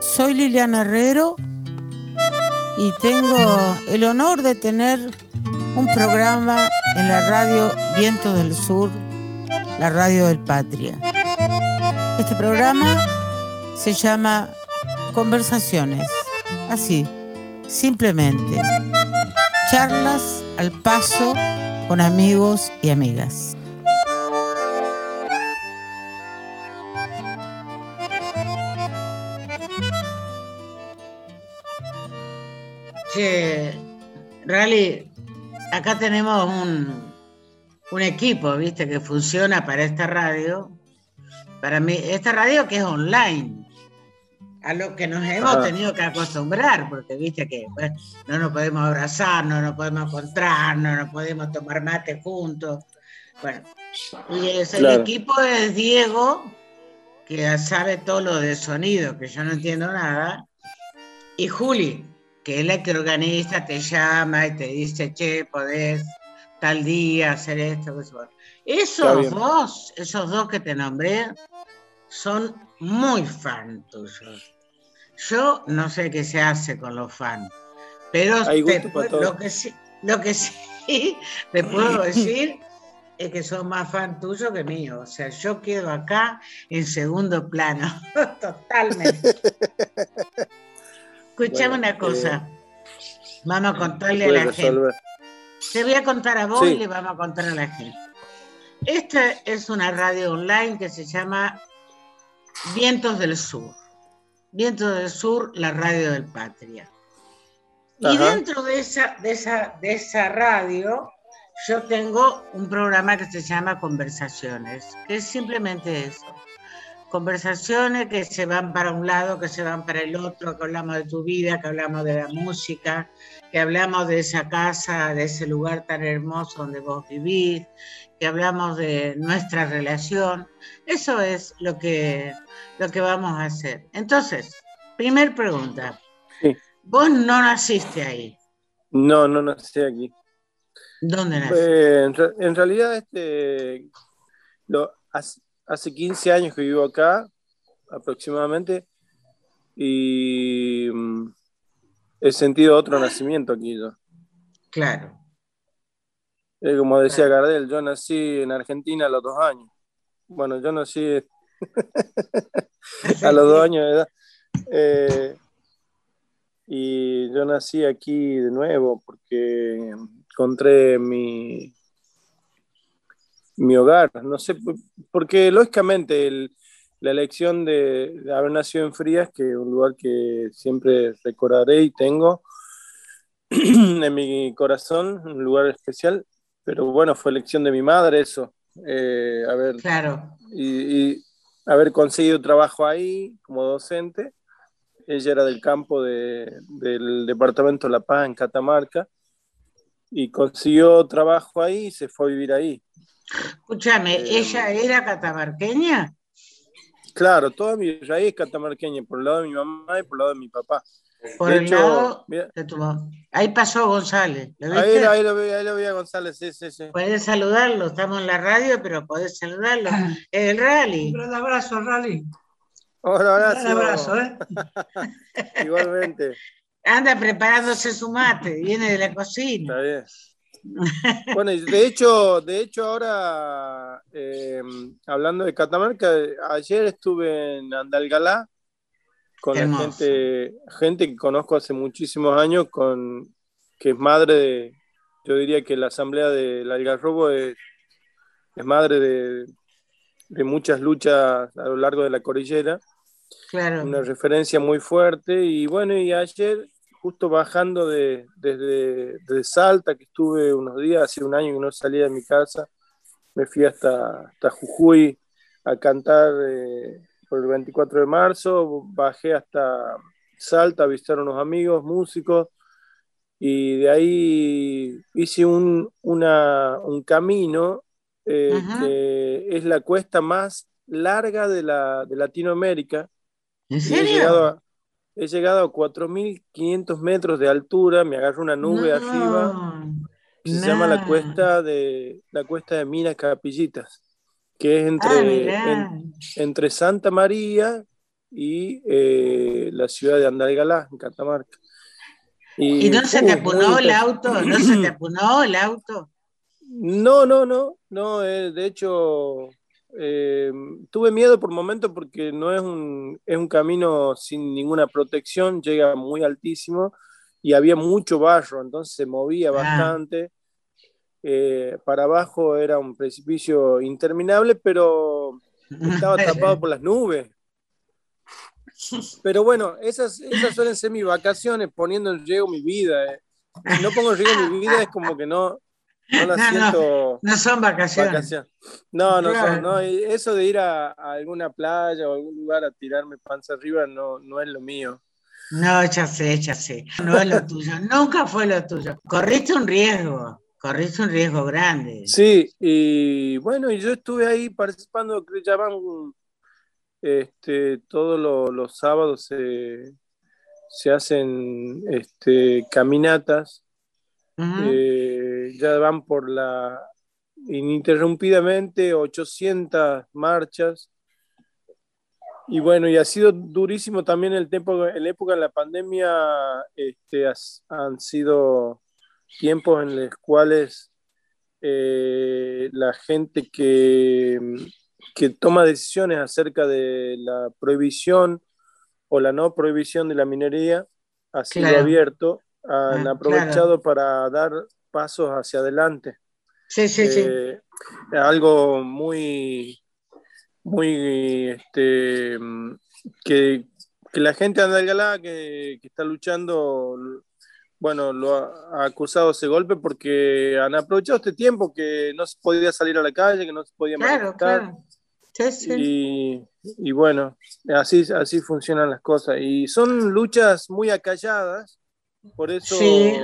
Soy Liliana Herrero y tengo el honor de tener un programa en la radio Viento del Sur, la radio del Patria. Este programa se llama Conversaciones, así, simplemente. Charlas al paso con amigos y amigas. Che, Rally, acá tenemos un, un equipo, viste, que funciona para esta radio. Para mí, esta radio que es online, a lo que nos hemos tenido que acostumbrar, porque viste que no nos podemos abrazar, no nos podemos encontrar, no nos podemos tomar mate juntos. Bueno, y el equipo es Diego, que sabe todo lo de sonido, que yo no entiendo nada, y Juli, que es la que organiza, te llama y te dice, che, podés tal día hacer esto. Esos dos, esos dos que te nombré, son muy fan tuyos. Yo no sé qué se hace con los fans, pero lo, que sí, lo que sí te puedo decir es que son más fan tuyo que mío. O sea, yo quedo acá en segundo plano, totalmente. Escuchame una cosa. Eh, vamos a contarle a la gente. Te voy a contar a vos y le vamos a contar a la gente. Esta es una radio online que se llama Vientos del Sur. Vientos del Sur, la radio del Patria. Y dentro de esa, de, esa, de esa radio, yo tengo un programa que se llama Conversaciones, que es simplemente eso conversaciones que se van para un lado, que se van para el otro, que hablamos de tu vida, que hablamos de la música, que hablamos de esa casa, de ese lugar tan hermoso donde vos vivís, que hablamos de nuestra relación. Eso es lo que, lo que vamos a hacer. Entonces, primer pregunta. Vos no naciste ahí. No, no nací aquí. ¿Dónde naciste? en, realidad, este, lo, hace 15 años que vivo acá, aproximadamente, y mm, he sentido otro nacimiento aquí yo. Claro. como decía Gardel, yo nací en Argentina a los dos años. Bueno, yo nací a los dos años de edad. Eh, y yo nací aquí de nuevo porque encontré mi, mi hogar. No sé, porque lógicamente la elección de, haber nacido en Frías, que es un lugar que siempre recordaré y tengo en mi corazón, un lugar especial, pero bueno, fue elección de mi madre eso. Eh, haber, claro. Y, haber conseguido trabajo ahí como docente. Ella era del campo del departamento La Paz en Catamarca y consiguió trabajo ahí y se fue a vivir ahí. Escúchame, eh, ¿ella era catamarqueña? Clalo, toda mi raíz es catamarqueña, por el lado de mi mamá y por el lado de mi papá. Por el lado de tu mamá. Ahí pasó González. Ahí, ahí, lo vi, ahí lo vi a González, sí, sí, sí. Puedes saludarlo, estamos en la radio, pero podés saludarlo. El rally. Un abrazo, rally. Un abrazo. Un abrazo, ¿eh? Igualmente. Anda preparándose su mate, viene de la cocina. Está bien. Bueno, de hecho, de hecho ahora, eh, hablando de Catamarca, ayer estuve en Andalgalá con la gente, gente que conozco hace muchísimos años, con, que es madre de, yo diría que la asamblea del Algarrobo es, es madre de, de, muchas luchas a lo largo de la cordillera. Claro. Una referencia muy fuerte. Y bueno, y ayer justo bajando de, desde, Salta, que estuve unos días, hace un año que no salía de mi casa, me fui hasta, hasta Jujuy a cantar eh, por el 24 de marzo, bajé hasta Salta a visitar a unos amigos, músicos, y de ahí hice un, un camino eh, que es la cuesta más larga de, la, de Latinoamérica. ¿En serio? He llegado a 4.500 metros de altura, me agarro una nube arriba, se llama la cuesta de la cuesta de Minas Capillitas, que es entre, ah, entre Santa María y eh, la ciudad de Andalgalá, en Catamarca. ¿Y, no se te apunó el auto? ¿No se te apunó el auto? No, no, no, no, eh, de hecho eh, tuve miedo por momento porque no es un, es un camino sin ninguna protección, llega muy altísimo y había mucho barro, entonces se movía ah. bastante. Eh, para abajo era un precipicio interminable, pero estaba tapado por las nubes. Pero bueno, esas, esas suelen ser mis vacaciones, poniendo en riesgo mi vida. Si no pongo en riesgo mi vida es como que no, no siento. No, son vacaciones. No, no son. No, eso de ir a, alguna playa o algún lugar a tirarme panza arriba no, no es lo mío. No, ya sé, ya sé. No es lo tuyo. Nunca fue lo tuyo. Corriste un riesgo corriste un riesgo grande. Sí, y bueno, y yo estuve ahí participando, que llaman, este, todos los, sábados se, hacen este, caminatas, eh, ya van por la, ininterrumpidamente, 800 marchas. Y bueno, y ha sido durísimo también el tiempo, en la época de la pandemia, este, han sido tiempos en los cuales eh, la gente que, que, toma decisiones acerca de la prohibición o la no prohibición de la minería ha sido abierto, han ah, aprovechado para dar pasos hacia adelante. Sí, sí, sí. Eh, algo muy, muy, este, que, que la gente andalgalá que, que está luchando bueno, lo ha, acusado ese golpe porque han aprovechado este tiempo que no se podía salir a la calle, que no se podía claro, Claro. Y, y, bueno, así, así funcionan las cosas. Y son luchas muy acalladas, por eso... Sí,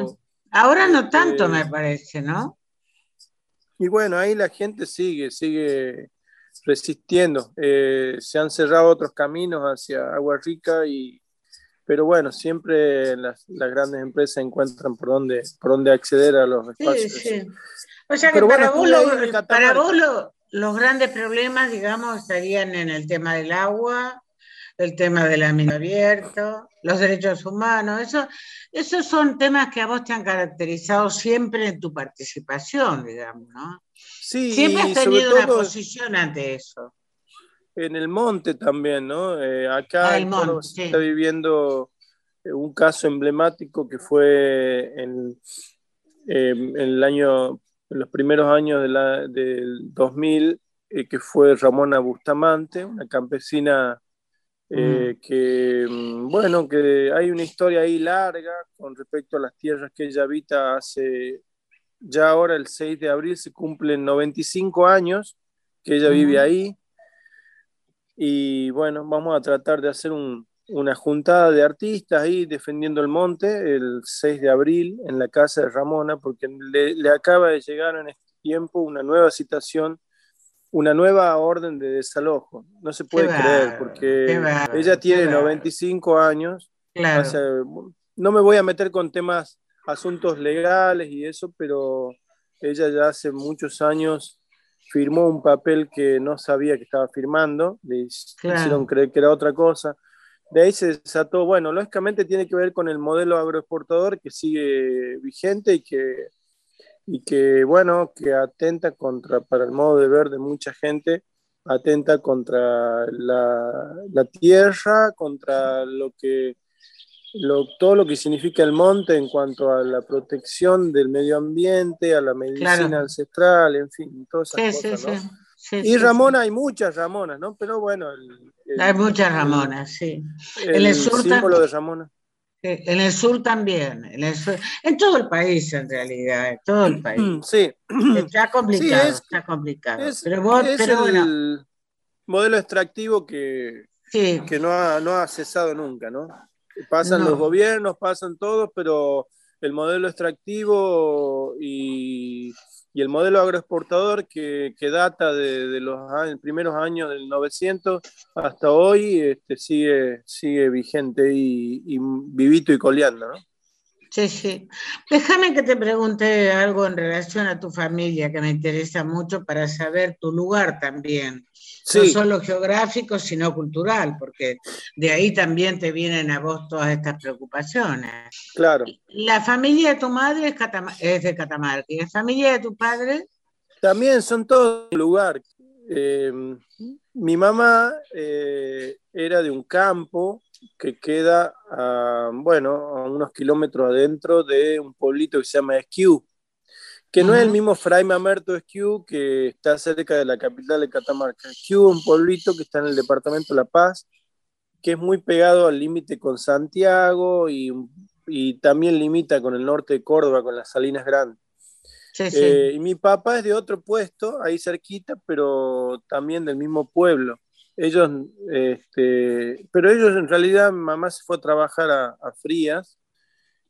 ahora no tanto me parece, ¿no? Y bueno, ahí la gente sigue, sigue resistiendo. Eh, se han cerrado otros caminos hacia Agua Rica y pero bueno, siempre las, grandes empresas encuentran por dónde, por dónde acceder a los espacios. Sí, sí. O sea que para, vos, para vos los grandes problemas, digamos, estarían en el tema del agua, el tema del ambiente abierto, los derechos humanos, eso, esos son temas que a vos te han caracterizado siempre en tu participación, digamos, ¿no? Sí, siempre has tenido una posición ante eso en el monte también, ¿no? Eh, acá se está viviendo eh, un caso emblemático que fue en, em, el año, en los primeros años de la, del 2000, eh, que fue Ramona Bustamante, una campesina mm. que, mm, bueno, que hay una historia ahí larga con respecto a las tierras que ella habita hace, ya ahora el 6 de abril se cumplen 95 años que ella vive ahí y bueno, vamos a tratar de hacer una juntada de artistas ahí defendiendo el monte el 6 de abril en la casa de Ramona, porque le, acaba de llegar en este tiempo una nueva citación, una nueva orden de desalojo. No se puede creer, porque ella tiene 95 años. no me voy a meter con temas, asuntos legales y eso, pero ella ya hace muchos años firmó un papel que no sabía que estaba firmando, le hicieron creer que era otra cosa. De ahí se desató, bueno, lógicamente tiene que ver con el modelo agroexportador que sigue vigente y que, y que bueno, que atenta contra, para el modo de ver de mucha gente, atenta contra la, la tierra, contra lo que todo lo que significa el monte en cuanto a la protección del medio ambiente, a la medicina ancestral, en fin, todas esas cosas, ¿no? y Ramona, hay muchas Ramonas, ¿no? Pero bueno. hay muchas Ramonas, sí. El, el símbolo de Ramona. En el sur también, en, el en todo el país en realidad, en todo el país. Sí. Está complicado, está complicado. pero, vos, es el modelo extractivo que, que no, ha, no ha cesado nunca, ¿no? Pasan los gobiernos, pasan todos, pero el modelo extractivo y, el modelo agroexportador que, data de, los primeros años del 900 hasta hoy este, sigue, sigue vigente y, vivito y coleando, ¿no? Sí, sí. Déjame que te pregunte algo en relación a tu familia que me interesa mucho para saber tu lugar también. No solo geográfico, sino cultural, porque de ahí también te vienen a vos todas estas preocupaciones. Claro. La familia de tu madre es, de Catamarca. ¿Y la familia de tu padre? También son todos lugar. Eh, mi mamá eh, era de un campo que queda, a, bueno, a unos kilómetros adentro de un pueblito que se llama Esquiú, que no es el mismo Fray Mamerto Esquiú, que está cerca de la capital de Catamarca. Esquiú es un pueblito que está en el departamento de La Paz, que es muy pegado al límite con Santiago y, y, también limita con el norte de Córdoba, con las Salinas Grandes. Eh, y mi papá es de otro puesto, ahí cerquita, pero también del mismo pueblo. Ellos, este, pero ellos en realidad, mamá se fue a trabajar a, Frías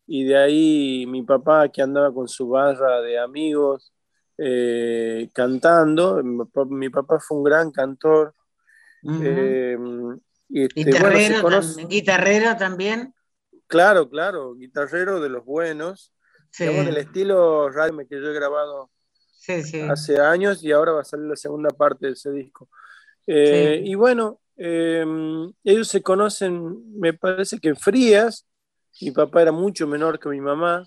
y de ahí mi papá que andaba con su barra de amigos eh, cantando, mi papá, fue un gran cantor. Eh, y este, guitarrero, también. Claro, claro, guitarrero de los buenos. Sí. del estilo radio que yo he grabado hace años y ahora va a salir la segunda parte de ese disco. Eh, y bueno, em, ellos se conocen, me parece que en Frías, mi papá era mucho menor que mi mamá.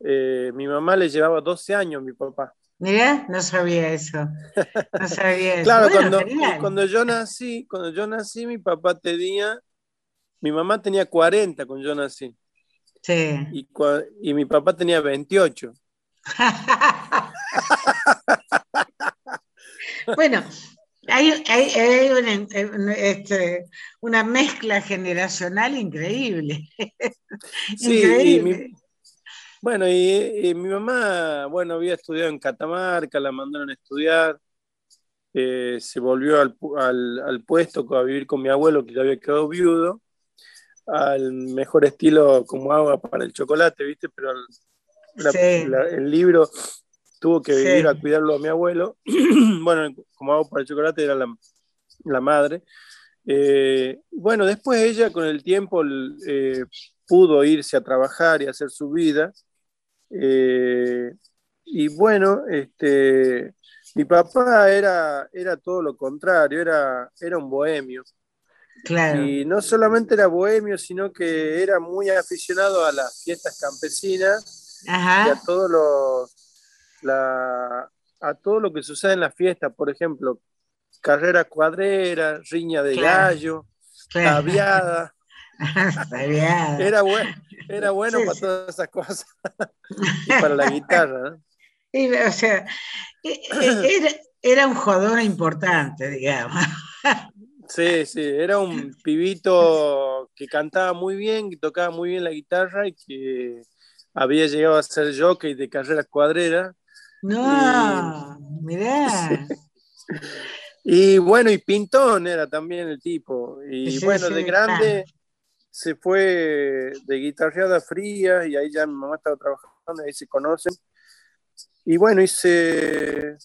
Eh, mi mamá le llevaba 12 años a mi papá. Mira, no sabía eso. No sabía eso. claro, cuando, cuando, yo nací, cuando yo nací, mi papá tenía, mi mamá tenía 40 cuando yo nací. Sí. Y, y mi papá tenía 28. bueno, hay, este, una, mezcla generacional increíble. Sí, bueno, y, mi mamá, bueno, había estudiado en Catamarca, la mandaron a estudiar, eh, se volvió al, al, puesto a vivir con mi abuelo, que ya había quedado viudo, al mejor estilo como agua para el chocolate, ¿viste? Pero el libro tuvo que vivir a cuidarlo a mi abuelo. bueno, como hago para el chocolate, era la, madre. Eh, bueno, después ella con el tiempo eh, pudo irse a trabajar y hacer su vida. Eh, y bueno, este, mi papá era, era todo lo contrario, era, era un bohemio. Claro. Y no solamente era bohemio, sino que era muy aficionado a las fiestas campesinas y a todos los, la, a todo lo que sucede en la fiesta, por ejemplo, carrera cuadrera, riña de gallo, tabiada. era bueno, era bueno para todas esas cosas y para la guitarra. o sea, e, e, era, era un jodón importante, digamos. Sí, sí, era un pibito que cantaba muy bien, que tocaba muy bien la guitarra y que había llegado a ser jockey de carrera cuadrera no, mirá. Y bueno, y Pintón era también el tipo. Y bueno, de grande se fue de guitarreada fría y ahí ya mi mamá estaba trabajando, ahí se conocen. Y bueno, hice,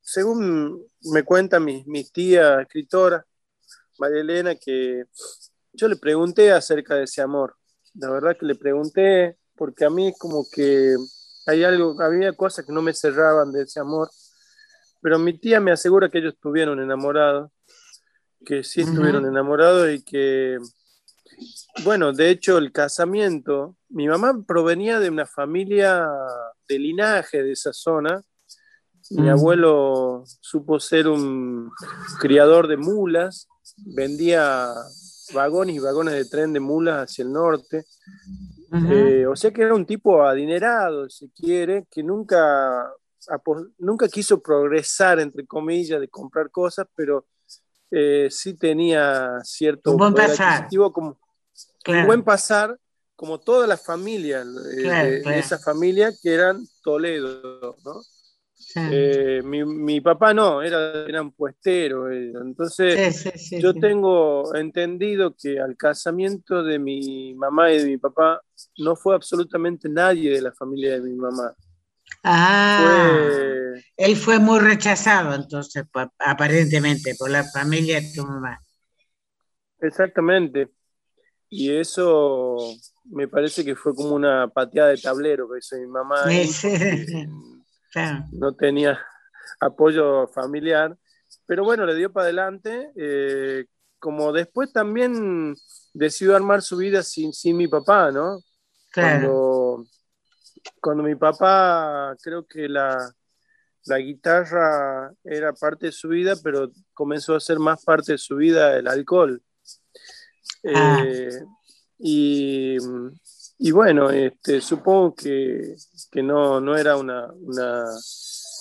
según me cuenta mi, mi tía escritora, María Elena, que yo le pregunté acerca de ese amor. La verdad que le pregunté porque a mí como que hay algo, había cosas que no me cerraban de ese amor, pero mi tía me asegura que ellos estuvieron enamorados, que sí estuvieron enamorados y que, bueno, de hecho el casamiento, mi mamá provenía de una familia de linaje de esa zona, mi abuelo supo ser un criador de mulas, vendía vagones y vagones de tren de mulas hacia el norte. Eh, o sea que era un tipo adinerado, si quiere, que nunca, nunca quiso progresar, entre comillas, de comprar cosas, pero eh, sí tenía cierto un buen pasar. como un buen pasar, como toda la familia eh, de, esa familia que eran Toledo, ¿no? Eh, mi, papá no, era, era un puestero. Entonces, yo tengo entendido que al casamiento de mi mamá y de mi papá no fue absolutamente nadie de la familia de mi mamá. Ah, él fue muy rechazado entonces, aparentemente, por la familia de tu mamá. Exactamente. Y eso, me parece que fue como una pateada de tablero que hizo mi mamá. No tenía apoyo familiar, pero bueno, le dio para adelante. Eh, como después también decidió armar su vida sin, sin mi papá, ¿no? Cuando, cuando mi papá, creo que la, la guitarra era parte de su vida, pero comenzó a ser más parte de su vida el alcohol. Ah. Eh, y, y, bueno, este, supongo que, que no, no, era una, una,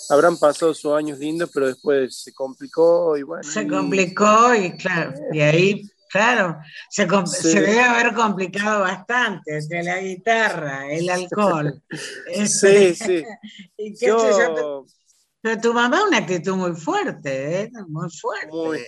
Habrán pasado sus años lindos, pero después se complicó y bueno. Se complicó y claro, y ahí Claro, se, debe haber complicado bastante entre la guitarra, el alcohol. sí, este, sí. pero tu mamá es una actitud muy fuerte, ¿eh? muy fuerte. Muy,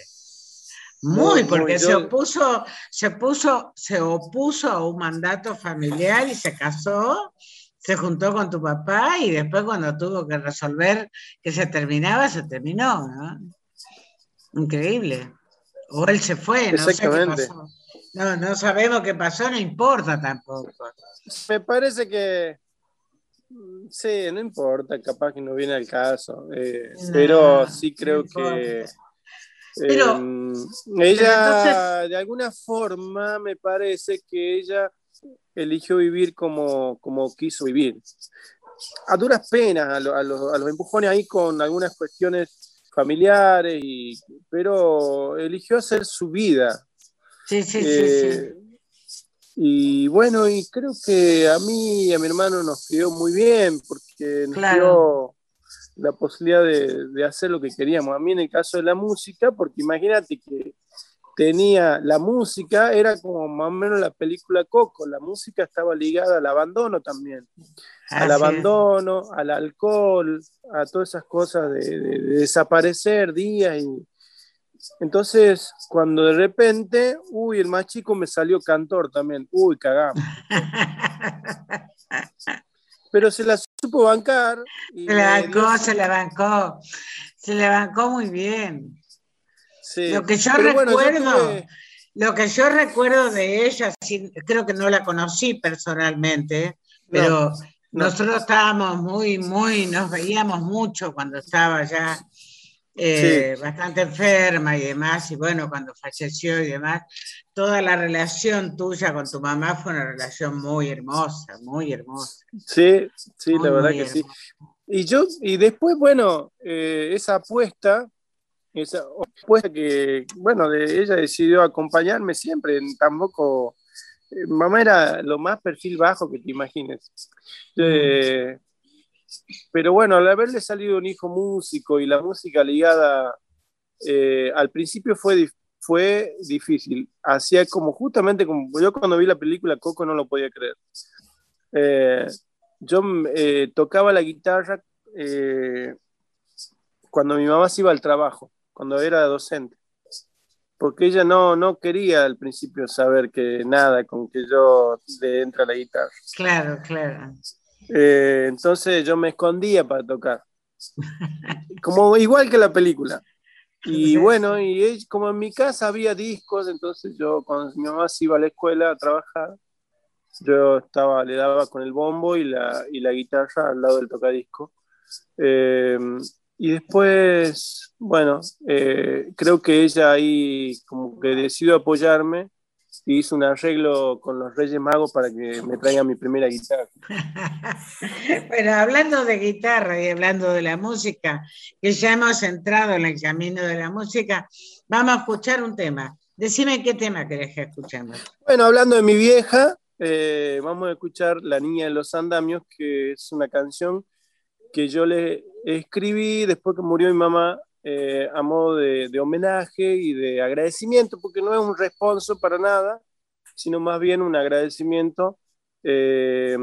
porque se opuso, se puso, se opuso a un mandato familiar y se casó, se juntó con tu papá y después cuando tuvo que resolver que se terminaba, se terminó, ¿no? Increíble. O él se fue, no sé qué pasó. No, no sabemos qué pasó, no importa tampoco. Me parece que sí, no importa, capaz que no viene al caso, eh, pero sí creo que pero, em, ella, de alguna forma, me parece que ella eligió vivir como, como quiso vivir. A duras penas, a, a, los, a los empujones ahí con algunas cuestiones familiares, y, pero eligió hacer su vida. Sí, sí, sí, eh, Y bueno, y creo que a mí y a mi hermano nos quedó muy bien, porque nos dio la posibilidad de, de, hacer lo que queríamos. A mí en el caso de la música, porque imagínate que tenía la música, era como más o menos la película Coco, la música estaba ligada al abandono también, al abandono, al alcohol, a todas esas cosas de, desaparecer días y entonces cuando de repente, uy, el más chico me salió cantor también, uy, cagamos. Pero se la supo bancar. se la bancó, se la bancó, se la bancó muy bien. Lo que yo recuerdo, lo que yo recuerdo de ella, creo que no la conocí personalmente, pero nosotros estábamos muy, muy, nos veíamos mucho cuando estaba ya eh, bastante enferma y demás, y bueno, cuando falleció y demás, toda la relación tuya con tu mamá fue una relación muy hermosa, muy hermosa. Sí, sí, la verdad que sí. Y yo, y después, bueno, eh, esa apuesta esa apuesta que, bueno, de, ella decidió acompañarme siempre, tampoco, eh, mamá era lo más perfil bajo que te imagines. Eh, pero bueno, al haberle salido un hijo músico y la música ligada, eh, al principio fue, fue difícil. Hacía como justamente como yo cuando vi la película Coco no lo podía creer. yo tocaba la guitarra cuando mi mamá se iba al trabajo cuando era docente, porque ella no, no quería al principio saber que nada con que yo le entra la guitarra. Claro, claro. Eh, entonces yo me escondía para tocar, como igual que la película. Y bueno, y como en mi casa había discos, entonces yo cuando mi mamá se iba a la escuela a trabajar, yo estaba, le daba con el bombo y la, y la guitarra al lado del tocadisco. Eh, y después, bueno, eh, creo que ella ahí como que decidió apoyarme y hizo un arreglo con los Reyes Magos para que me traigan mi primera guitarra. bueno, hablando de guitarra y hablando de la música, que ya hemos entrado en el camino de la música, vamos a escuchar un tema. Decime qué tema querés que escuchemos. Bueno, hablando de mi vieja, eh, vamos a escuchar La Niña de los Andamios, que es una canción que yo le escribí después que murió mi mamá eh, a modo de, homenaje y de agradecimiento, porque no es un responso para nada, sino más bien un agradecimiento eh,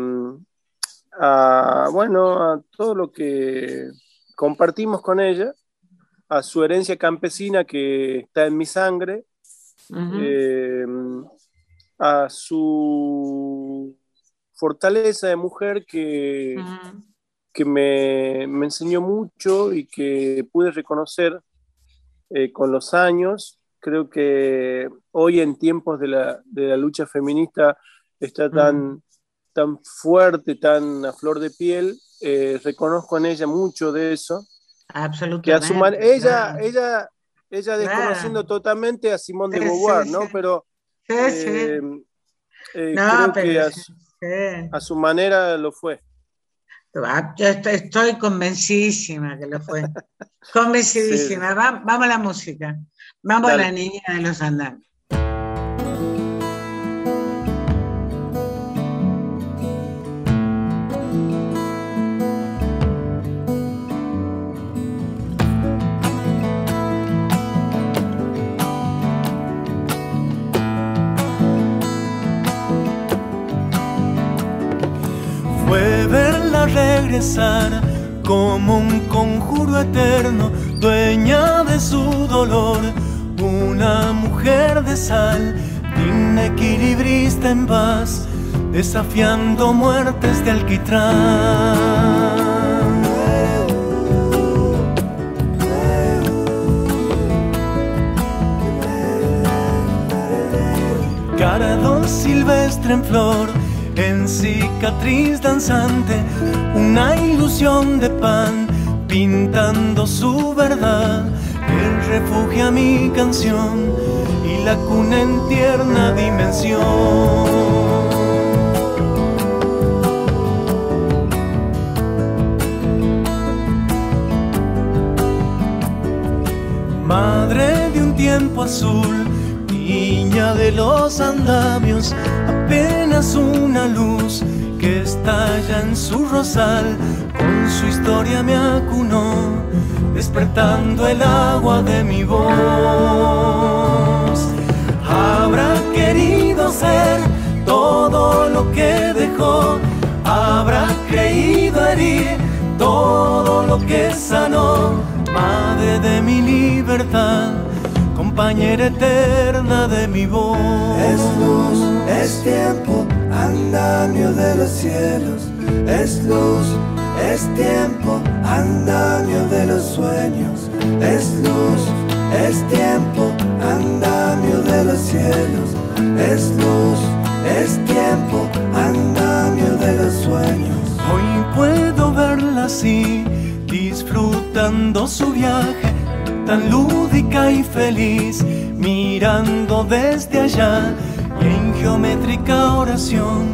a, bueno, a todo lo que compartimos con ella, a su herencia campesina que está en mi sangre, eh, a su fortaleza de mujer que, que me, enseñó mucho y que pude reconocer eh, con los años. Creo que hoy en tiempos de la, lucha feminista está tan, tan fuerte, tan a flor de piel, eh, reconozco en ella mucho de eso. Absolutamente. Que a su ella, ella, ella desconociendo totalmente a Simón de Beauvoir, ¿no? Pero eh, eh, creo que a su, manera lo fue. Ah, yo estoy, convencidísima que lo fue. Convencidísima. vamos a la música. Vamos a la niña de los andames. Como un conjuro eterno, dueña de su dolor, una mujer de sal, digna equilibrista en paz, desafiando muertes de alquitrán. Caradón silvestre en flor, en cicatriz danzante, una ilusión de pan, pintando su verdad, el refugio a mi canción y la cuna en tierna dimensión. Madre de un tiempo azul, niña de los andamios, apenas una luz que estalla en su rosal, con su historia me acunó, despertando el agua de mi voz. Habrá querido ser todo lo que dejó, habrá creído herir todo lo que sanó, madre de mi libertad compañera eterna de mi voz. Es luz, es tiempo, andamio de los cielos. Es luz, es tiempo, andamio de los sueños. Es luz, es tiempo, andamio de los cielos. Es luz, es tiempo, andamio de los sueños. Hoy puedo verla así, disfrutando su viaje tan lúdica y feliz, mirando desde allá y en geométrica oración,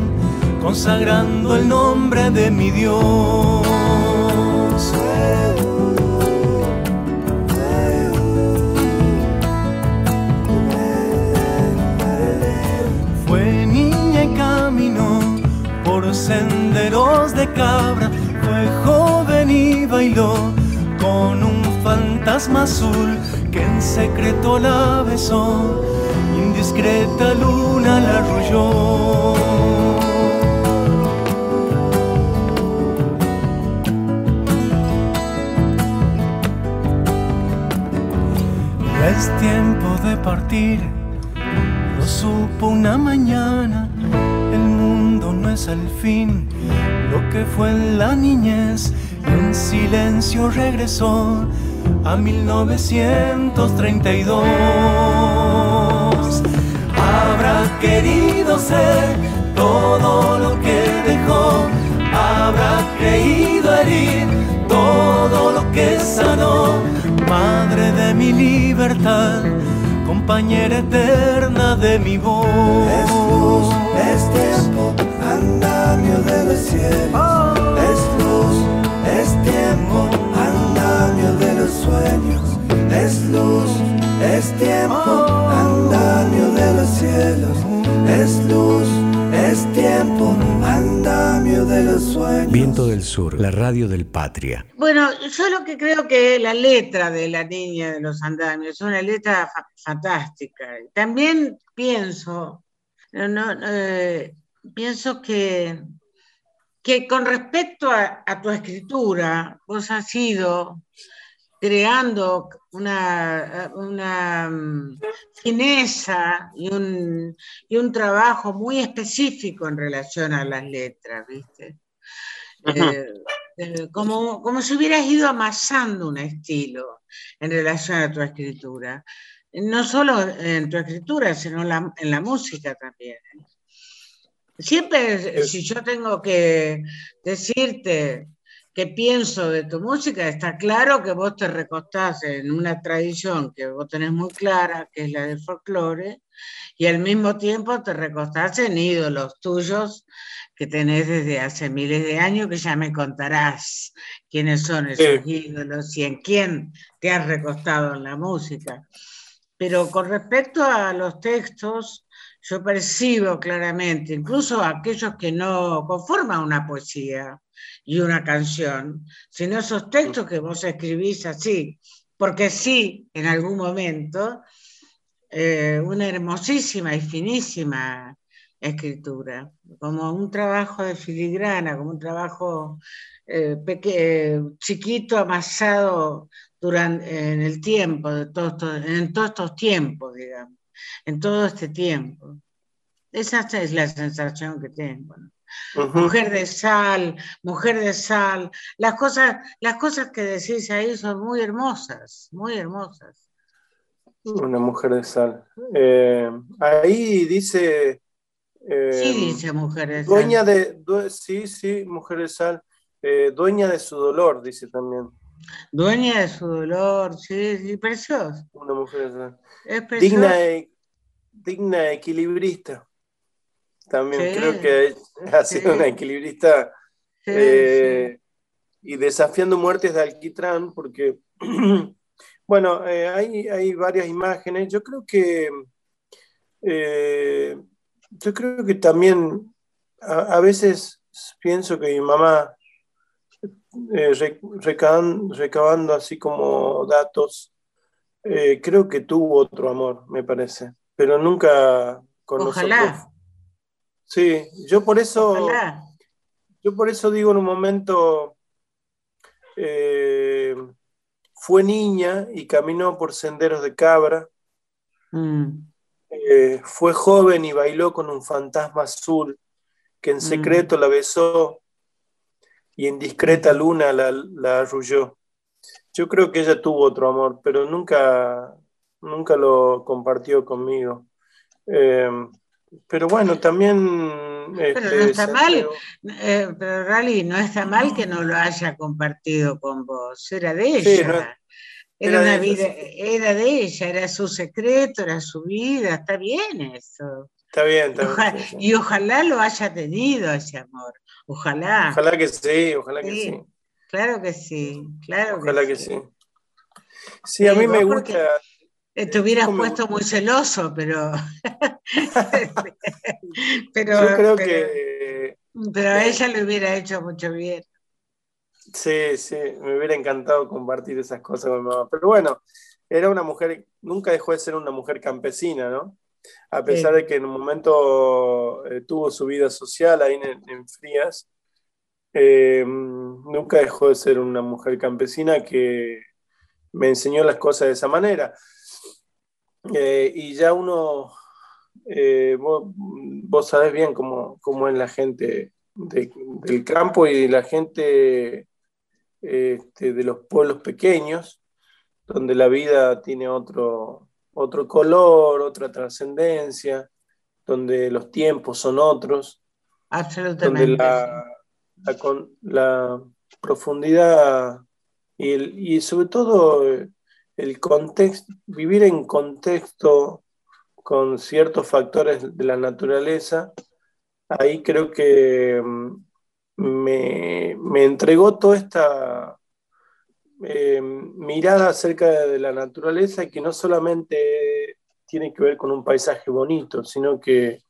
consagrando el nombre de mi Dios. Fue niña y caminó por senderos de cabra, fue joven y bailó fantasma azul que en secreto la besó, indiscreta luna la arrulló. es tiempo de partir, lo supo una mañana, el mundo no es al fin. Lo que fue en la niñez, en silencio regresó a 1932. Habrá querido ser todo lo que dejó, habrá creído herir todo lo que sanó, madre de mi libertad, compañera eterna de mi voz. Es luz, es tiempo, andamio de los cielos, es luz, es tiempo, andamio de los cielos, es luz, es tiempo, andamio de los sueños. Viento del Sur, la radio del Patria. Bueno, yo lo que creo que la letra de la niña de los andamios es una letra fantástica. También pienso, no, eh, pienso que que con respecto a, tu escritura, vos has ido creando una, una mm, fineza y un, y un, trabajo muy específico en relación a las letras, ¿viste? Eh, eh, como, como si hubieras ido amasando un estilo en relación a tu escritura. No solo en tu escritura, sino en la música también. Siempre, si yo tengo que decirte que pienso de tu música, está claro que vos te recostás en una tradición que vos tenés muy clara, que es la del folclore, y al mismo tiempo te recostás en ídolos tuyos que tenés desde hace miles de años, que ya me contarás quiénes son esos ídolos y en quién te has recostado en la música. Pero con respecto a los textos, yo percibo claramente, incluso aquellos que no conforman una poesía, y una canción, sino esos textos que vos escribís así, porque sí, en algún momento, eh, una hermosísima y finísima escritura, como un trabajo de filigrana, como un trabajo eh, chiquito, amasado durante, en el tiempo, de en todos estos tiempos, digamos, en todo este tiempo. Esa es la sensación que tengo mujer de sal, mujer de sal. Las cosas, las cosas que decís ahí son muy hermosas, muy hermosas. Una mujer de sal. Eh, ahí dice. Eh, sí, dice mujer de dueña sal. De, sí, sí, mujer de sal. Eh, dueña de su dolor, dice también. Dueña de su dolor, sí, sí, precioso. Una mujer de. Es Digna, digna equilibrista. También creo que ha sido una equilibrista eh, y desafiando muertes de alquitrán, porque, bueno, eh, hay, varias imágenes. Yo creo que, eh, yo creo que también a, veces pienso que mi mamá, recabando, así como datos, creo que tuvo otro amor, me parece, pero nunca con Ojalá. Sí, yo por eso, yo por eso digo en un momento, eh, fue niña y caminó por senderos de cabra, mm. eh, fue joven y bailó con un fantasma azul que en mm. secreto la besó y en discreta luna la, arrulló. Yo creo que ella tuvo otro amor, pero nunca, nunca lo compartió conmigo. Eh, pero bueno, también... Pero no este, está mal, eh, pero Rally, no está mal que no lo haya compartido con vos, era de ella. era, una vida, era de ella, era su secreto, era su vida, está bien eso. Está bien, está bien. Y ojalá lo haya tenido ese amor, ojalá. Ojalá que sí, ojalá que sí. Claro que sí, claro ojalá que, sí. sí. a mí me gusta... Te hubieras puesto muy celoso, pero. pero Yo creo que. Pero a ella le hubiera hecho mucho bien. Sí, sí, me hubiera encantado compartir esas cosas con mi mamá. Pero bueno, era una mujer, nunca dejó de ser una mujer campesina, ¿no? A pesar de que en un momento eh, tuvo su vida social ahí en, Frías, eh, nunca dejó de ser una mujer campesina que me enseñó las cosas de esa manera. Eh, y ya uno, eh, vos, sabés bien cómo, cómo, es la gente del campo y la gente este, de los pueblos pequeños, donde la vida tiene otro, otro color, otra trascendencia, donde los tiempos son otros, Absolutamente. donde la, la, profundidad y, y sobre todo el contexto, vivir en contexto con ciertos factores de la naturaleza, ahí creo que mm, me, entregó toda esta eh, mirada acerca de la naturaleza que no solamente tiene que ver con un paisaje bonito, sino que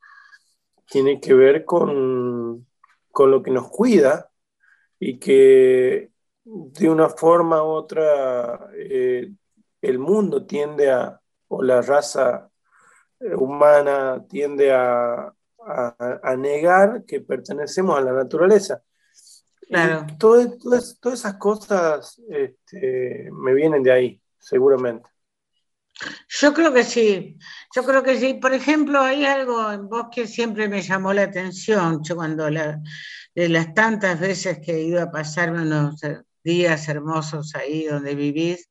tiene que ver con, lo que nos cuida y que de una forma u otra eh, el mundo tiende a, o la raza eh, humana tiende a, negar que pertenecemos a la naturaleza. Claro. todas, esas cosas este, me vienen de ahí, seguramente. Yo creo que sí, yo creo que sí. Por ejemplo, hay algo en vos que siempre me llamó la atención. Yo cuando de las tantas veces que he ido a pasarme unos días hermosos ahí donde vivís,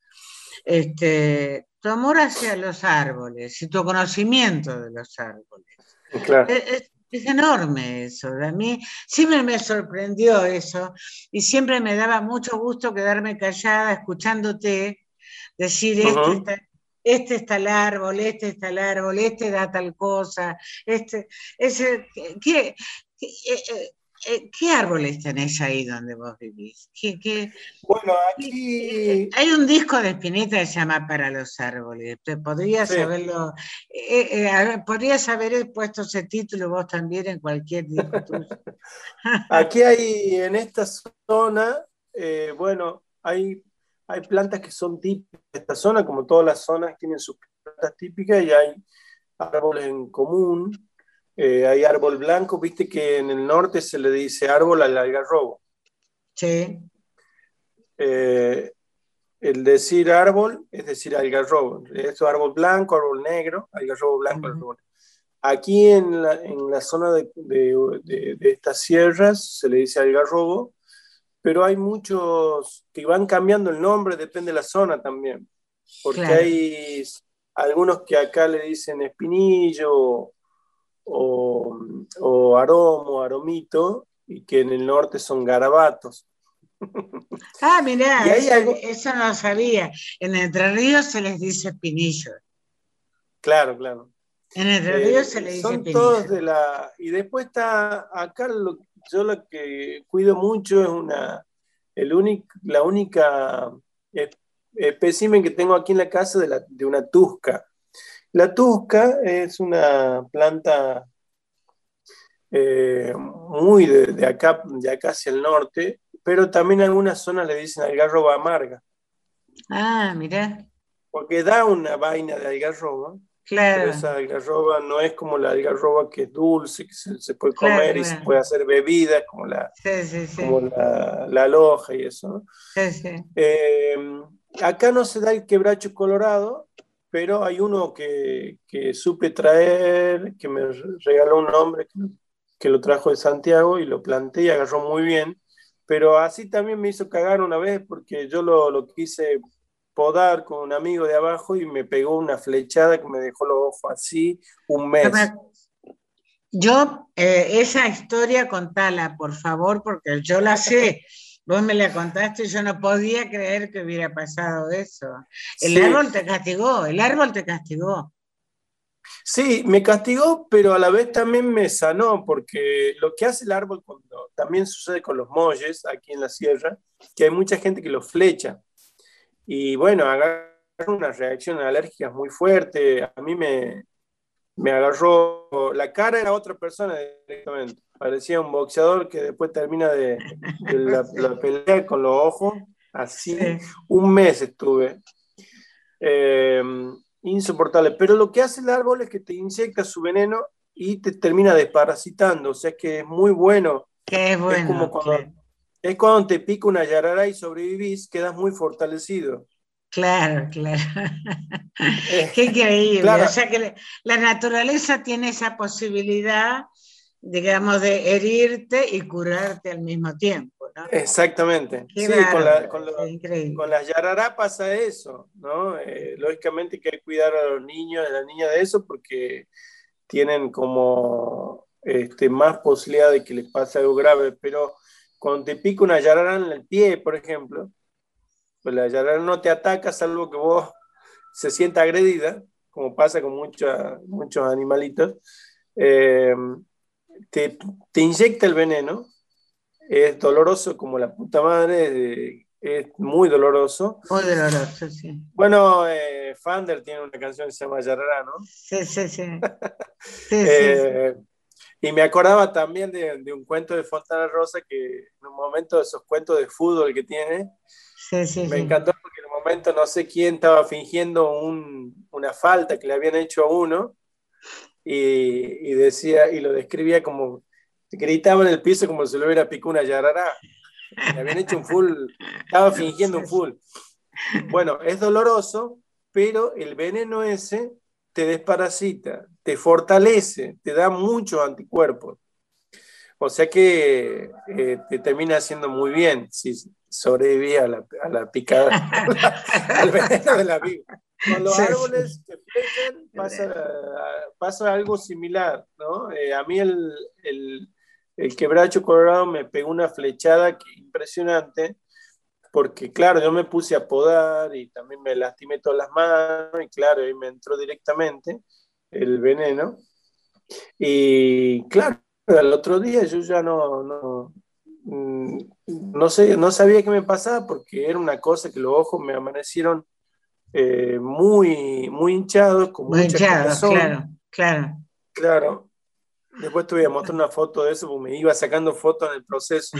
este, tu amor hacia los árboles y tu conocimiento de los árboles. Es enorme eso. A mí siempre me sorprendió eso y siempre me daba mucho gusto quedarme callada escuchándote decir este, está, este está el árbol, este está el árbol, este da tal cosa, este, ese, ¿qué, qué, eh, eh, eh, ¿Qué árboles tenés ahí donde vos vivís? bueno, aquí... Hay un disco de Spinetta que se llama Para los árboles. Podrías haberlo... Eh, eh, podrías haber puesto ese título vos también en cualquier disco tuyo. aquí hay, en esta zona, bueno, hay, hay plantas que son típicas de esta zona, como todas las zonas tienen sus plantas típicas y hay árboles en común eh, hay árbol blanco, viste que en el norte se le dice árbol al algarrobo. Sí. Eh, el decir árbol es decir algarrobo. Esto es árbol blanco, árbol negro, algarrobo blanco, Aquí en la, en la zona de, de, de, estas sierras se le dice algarrobo, pero hay muchos que van cambiando el nombre, depende de la zona también. Porque hay algunos que acá le dicen espinillo o, o aromo, aromito, y que en el norte son garabatos. Ah, mirá, eso, no sabía. En Entre Ríos se les dice pinillo. Claro, claro. En Entre Ríos se les dice son todos de la. Y después está acá, yo lo que cuido mucho es una. El único, la única espécimen que tengo aquí en la casa de, la, de una tusca. La tusca es una planta eh, muy de, acá, de acá hacia el norte, pero también en algunas zonas le dicen algarroba amarga. Ah, mira. Porque da una vaina de algarroba. Claro. Pero esa algarroba no es como la algarroba que es dulce, que se, puede comer y se puede hacer bebidas, como la, Como la, la loja y eso. Eh, acá no se da el quebracho colorado, pero hay uno que, que, supe traer, que me regaló un hombre que, lo trajo de Santiago y lo planté y agarró muy bien, pero así también me hizo cagar una vez porque yo lo, lo quise podar con un amigo de abajo y me pegó una flechada que me dejó los ojos así un mes. Yo, eh, esa historia contala, por favor, porque yo la sé. Vos me la contaste yo no podía creer que hubiera pasado eso. El árbol te castigó, el árbol te castigó. Sí, me castigó, pero a la vez también me sanó, porque lo que hace el árbol cuando, también sucede con los molles aquí en la sierra, que hay mucha gente que los flecha. Y bueno, agarra una reacción alérgica muy fuerte. A mí me, me agarró, la cara era otra persona directamente. Parecía un boxeador que después termina de, la, pelea con los ojos. Así, un mes estuve. Eh, insoportable. Pero lo que hace el árbol es que te inyecta su veneno y te termina desparasitando. O sea que es muy bueno. Es bueno. Es, como cuando, es cuando te pica una yarara y sobrevivís, quedas muy fortalecido. Claro, claro. Eh, Qué increíble. O sea que la naturaleza tiene esa posibilidad, digamos, de herirte y curarte al mismo tiempo, ¿no? Exactamente. sí, con, la, con, las yarará pasa eso, ¿no? Eh, lógicamente hay que cuidar a los niños a las niñas de eso porque tienen como este, más posibilidad de que les pase algo grave, pero cuando te pica una yarara en el pie, por ejemplo, pues la yarara no te ataca salvo que vos se sienta agredida, como pasa con muchos animalitos, eh, te, te, inyecta el veneno, es doloroso como la puta madre, es muy doloroso. Muy doloroso, sí. Bueno, eh, Fander tiene una canción que se llama Yarara, ¿no? Sí, sí, sí. Eh, y me acordaba también de, de, un cuento de Fontana Rosa que en un momento de esos cuentos de fútbol que tiene, me encantó porque en un momento no sé quién estaba fingiendo una falta que le habían hecho a uno y, decía y lo describía como gritaba en el piso como si lo hubiera picado una yarará. Le habían hecho un full, estaba fingiendo un full. Bueno, es doloroso, pero el veneno ese te desparasita, te fortalece, te da muchos anticuerpos. O sea que eh, te termina haciendo muy bien si, sobreviví a la, a la picada, al veneno de la víbora. Con los árboles que flechan pasa, algo similar, ¿no? Eh, a mí el, el, el, quebracho colorado me pegó una flechada que, impresionante, porque claro, yo me puse a podar y también me lastimé todas las manos y claro, ahí me entró directamente el veneno. Y claro, al otro día yo ya no, no, mm, no, sé, no sabía qué me pasaba porque era una cosa que los ojos me amanecieron eh, muy, muy hinchados. Con muy hinchados, claro, claro. Claro. Después te voy a mostrar una foto de eso, porque me iba sacando fotos en el proceso.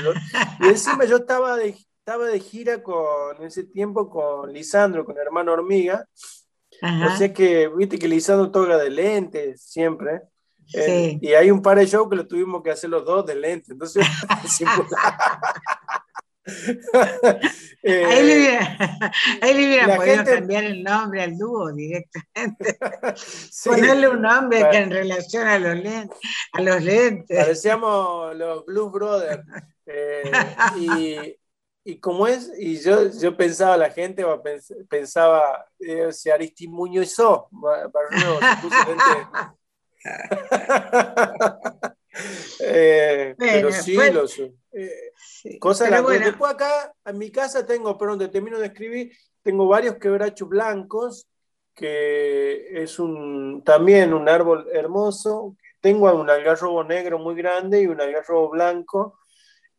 Y encima yo estaba de, estaba de gira con, en ese tiempo con Lisandro, con hermano Hormiga. Ajá. O sea que, viste que Lisandro toca de lentes siempre. Eh, y hay un par de shows que lo tuvimos que hacer los dos de lentes. Entonces, Eh, ahí le hubiera, podido cambiar el nombre al dúo directamente. Ponerle un nombre que en relación a los lentes. A los lentes. Parecíamos los Blues Brothers. Eh, y, y como es, y yo, yo pensaba, la gente pensaba, eh, si Aristi Muñoz para nuevo, se puso eh, pero sí, los, eh, cosas Después acá, en mi casa tengo, pero donde termino de escribir, tengo varios quebrachos blancos, que es un, también un árbol hermoso. Tengo un algarrobo negro muy grande y un algarrobo blanco.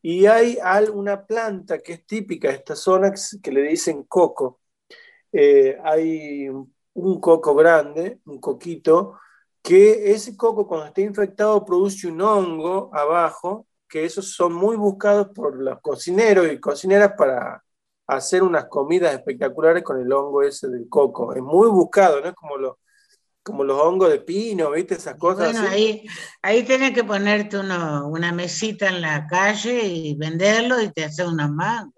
Y hay una planta que es típica de esta zona que le dicen coco. Eh, hay un coco grande, un coquito, que ese coco cuando está infectado produce un hongo abajo, que esos son muy buscados por los cocineros y cocineras para hacer unas comidas espectaculares con el hongo ese del coco. Es muy buscado, ¿no? Es como los, como los hongos de pino, ¿viste? Esas cosas. Bueno, ahí, ahí tienes que ponerte una mesita en la calle y venderlo y te hace una mangos.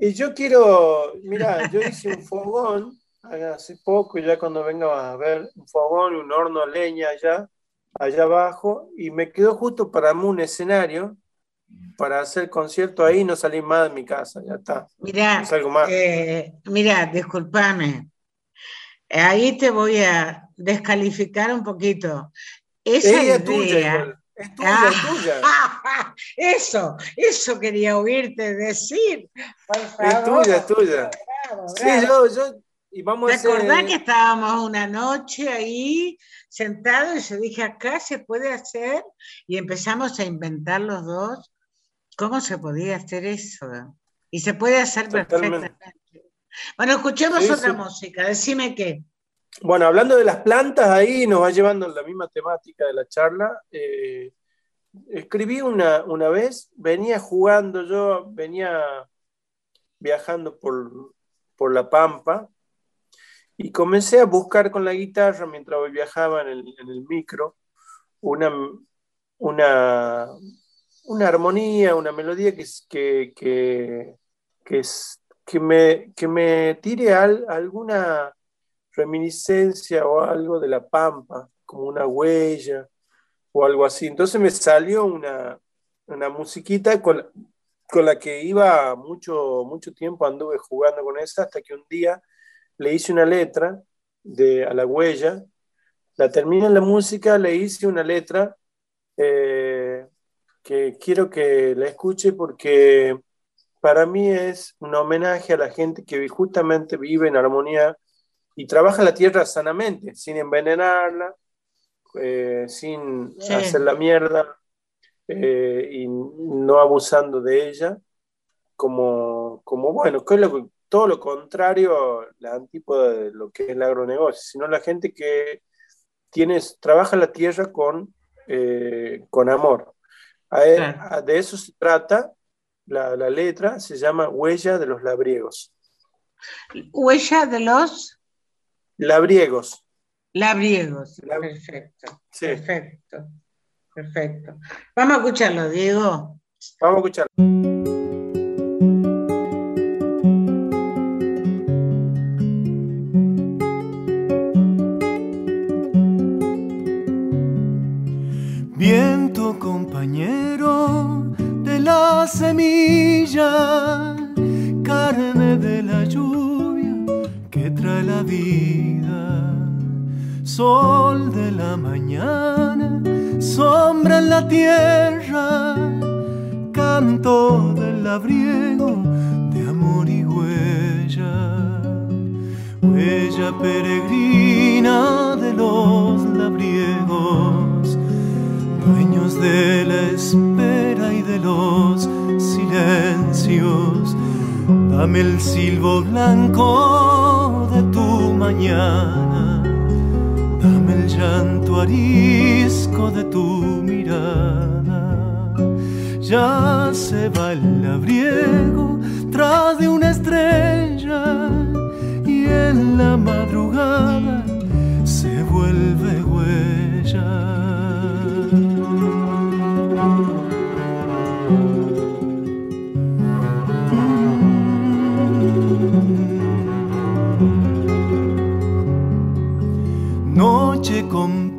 Y yo quiero, mira, yo hice un fogón hace poco, ya cuando venga a ver un fogón, un horno leña allá, allá abajo, y me quedó justo para mí un escenario para hacer concierto ahí no salir más de mi casa, ya está. Mira, eh, mira, discúlpame, ahí te voy a descalificar un poquito. Esa idea, es tuya, es tuya, es tuya. Eso, eso quería oírte decir. Es tuya, es tuya. Sí, yo, yo, y vamos ¿Te acordás que estábamos una noche ahí sentados y yo dije, acá se puede hacer? Y empezamos a inventar los dos cómo se podía hacer eso. Y se puede hacer perfectamente. Bueno, escuchemos otra música, decime qué. Bueno, hablando de las plantas, ahí nos va llevando la misma temática de la charla. Eh, escribí una, una vez, venía jugando yo, venía viajando por, por La Pampa, y comencé a buscar con la guitarra mientras viajaba en el, en el micro una, una, una, armonía, una melodía que, que, que, que, es, que, me, que me tire alguna reminiscencia o algo de la pampa, como una huella o algo así. Entonces me salió una, una musiquita con, con la que iba mucho, mucho tiempo, anduve jugando con esa hasta que un día le hice una letra de, a la huella, la terminé en la música, le hice una letra eh, que quiero que la escuche porque para mí es un homenaje a la gente que justamente vive en armonía y trabaja la tierra sanamente, sin envenenarla, eh, sin hacer la mierda eh, y no abusando de ella, como, como bueno, que es lo que todo lo contrario, la antípoda de lo que es el agronegocio, sino la gente que tiene, trabaja la tierra con, eh, con amor. de eso se trata, la, letra se llama Huella de los Labriegos. ¿Huella de los? Labriegos. Labriegos, perfecto. Perfecto, perfecto. Vamos a escucharlo, Diego. Vamos a escucharlo. Semilla, carne de la lluvia que trae la vida. Sol de la mañana, sombra en la tierra, canto del labriego de amor y huella, huella peregrina de los labriegos, dueños de la espera y de los silencios Dame el silbo blanco de tu mañana, dame el llanto arisco de tu mirada. Ya se va el labriego tras de una estrella y en la madrugada se vuelve huella.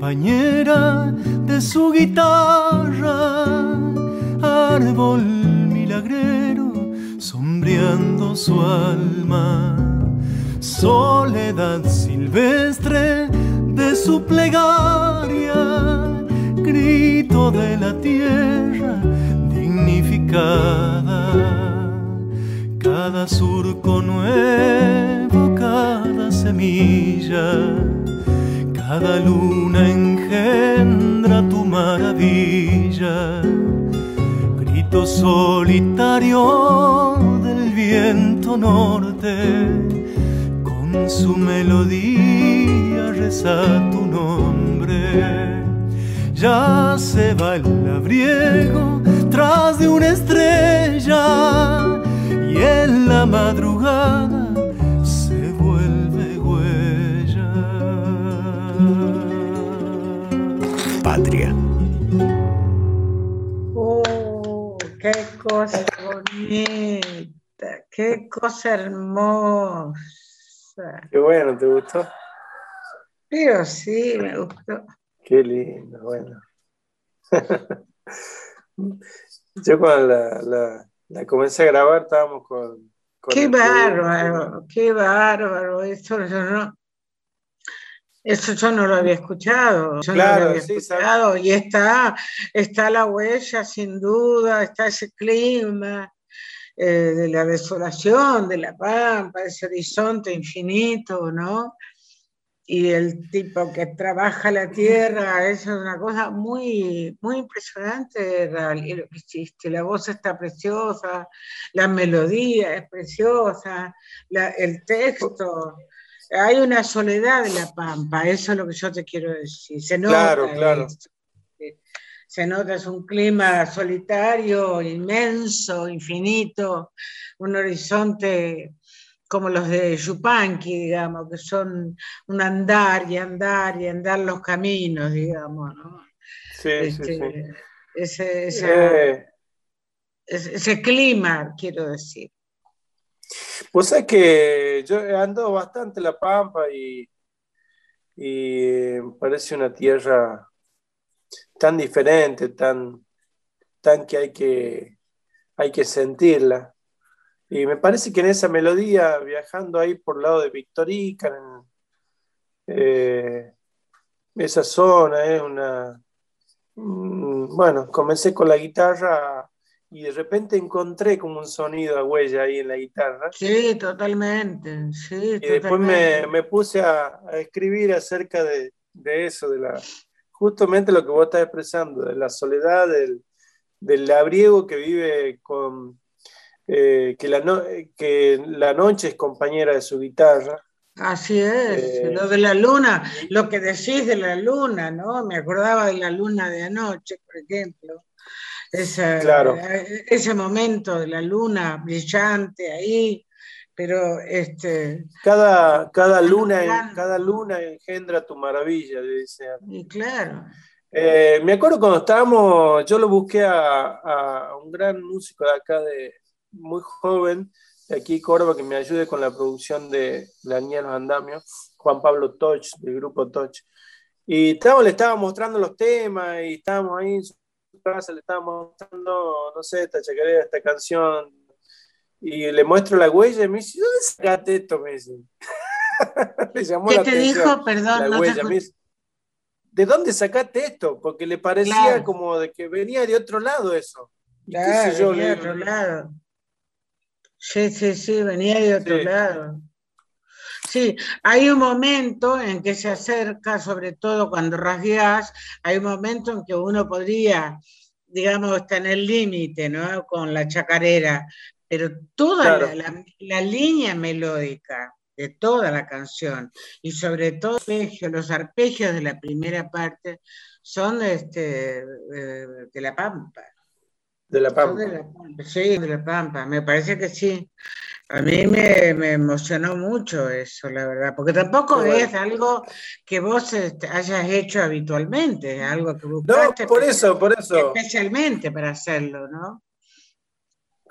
Compañera de su guitarra, árbol milagrero sombreando su alma, soledad silvestre de su plegaria, grito de la tierra dignificada, cada surco nuevo, cada semilla cada luna engendra tu maravilla, grito solitario del viento norte, con su melodía reza tu nombre. Ya se va el labriego tras de una estrella. Y en la madrugada cosa hermosa. Qué bueno, ¿te gustó? Pero sí, me gustó. Qué lindo, bueno. Yo cuando la, la, comencé a grabar estábamos con... qué bárbaro, qué bárbaro. Esto yo no, eso yo no lo había escuchado, yo no lo había escuchado y está, está la huella sin duda, está ese clima eh, de la desolación, de la pampa, ese horizonte infinito, ¿no? Y el tipo que trabaja la tierra, eso es una cosa muy, muy impresionante, lo que hiciste. La voz está preciosa, la melodía es preciosa, el texto hay una soledad en la pampa, eso es lo que yo te quiero decir. Se nota, claro, claro. Se nota, es un clima solitario, inmenso, infinito, un horizonte como los de Yupanqui, digamos, que son un andar y andar y andar los caminos, digamos, ¿no? Sí, sí, este, sí. Eh. ese, ese clima, quiero decir. Pues es que yo ando bastante la Pampa y, y parece una tierra tan diferente, tan, tan que hay que hay que sentirla. Y me parece que en esa melodía, viajando ahí por el lado de Victorica, en, eh, esa zona es una... Mm, bueno, comencé con la guitarra y de repente encontré como un sonido a huella ahí en la guitarra. Sí, totalmente. Sí, y después me, me, puse a, a, escribir acerca de, de, eso, de la, justamente lo que vos estás expresando, de la soledad del, del labriego que vive con, eh, que, la que la noche es compañera de su guitarra. Así es, eh, lo de la luna, lo que decís de la luna, ¿no? Me acordaba de la luna de anoche, por ejemplo claro. Eh, ese momento de la luna brillante ahí, pero este cada, cada luna cada luna engendra tu maravilla dice y claro. Eh, me acuerdo cuando estábamos yo lo busqué a, un gran músico de acá de muy joven de aquí Córdoba que me ayude con la producción de La Niña de los Andamios Juan Pablo Toch del grupo Toch. Y estábamos, le estaba mostrando los temas y estábamos ahí casa, le estaba mostrando, no sé, esta chacarera, esta canción, y le muestro la huella y me dice, ¿dónde sacaste esto? Me dice. ¿Qué te dijo? Perdón, no ¿De dónde sacaste esto? Porque le parecía como de que venía de otro lado eso. Claro, venía de otro lado. Sí, sí, sí, venía de otro lado. Sí, hay un momento en que se acerca, sobre todo cuando rasgueas, hay un momento en que uno podría, digamos, estar en el límite, ¿no? Con la chacarera, pero toda la, línea melódica de toda la canción y sobre todo los arpegios de la primera parte son este, de, la Pampa. De la Pampa. Sí, de la Pampa, me parece que sí. A mí me, emocionó mucho eso, la verdad, porque tampoco es algo que vos este, hayas hecho habitualmente, algo que buscaste. No, por eso, por eso. Especialmente para hacerlo, ¿no?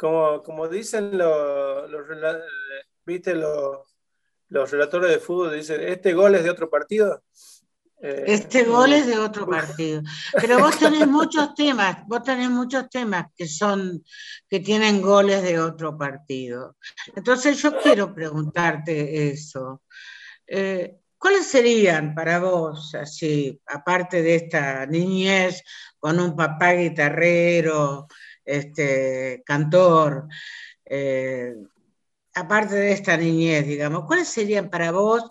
Como, como dicen los, los, ¿viste? los, los relatores de fútbol dicen, ¿este gol es de otro partido? Eh, este gol es de otro partido. Pero vos tenés muchos temas, vos tenés muchos temas que son, que tienen goles de otro partido. Entonces yo quiero preguntarte eso. Eh, ¿Cuáles serían para vos, así, aparte de esta niñez con un papá guitarrero, este, cantor, eh, aparte de esta niñez, digamos, ¿cuáles serían para vos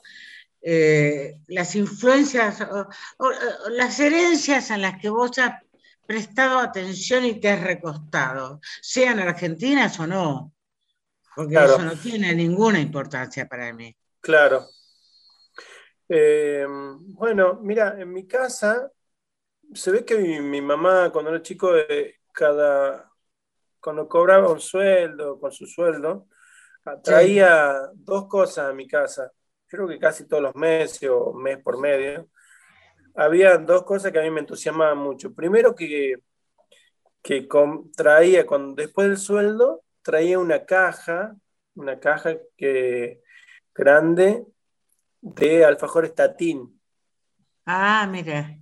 eh, las influencias o, las herencias en las que vos has prestado atención y te has recostado, sean argentinas o no? Porque eso no tiene ninguna importancia para mí. Claro. Eh, bueno, mira, en mi casa se ve que mi, mamá cuando era chico, eh, cada, cuando cobraba un sueldo, con su sueldo, traía dos cosas a mi casa, creo que casi todos los meses o mes por medio. Había dos cosas que a mí me entusiasmaban mucho. Primero que, que traía, con, después del sueldo, traía una caja, una caja que, grande de alfajor estatín. Ah, mira.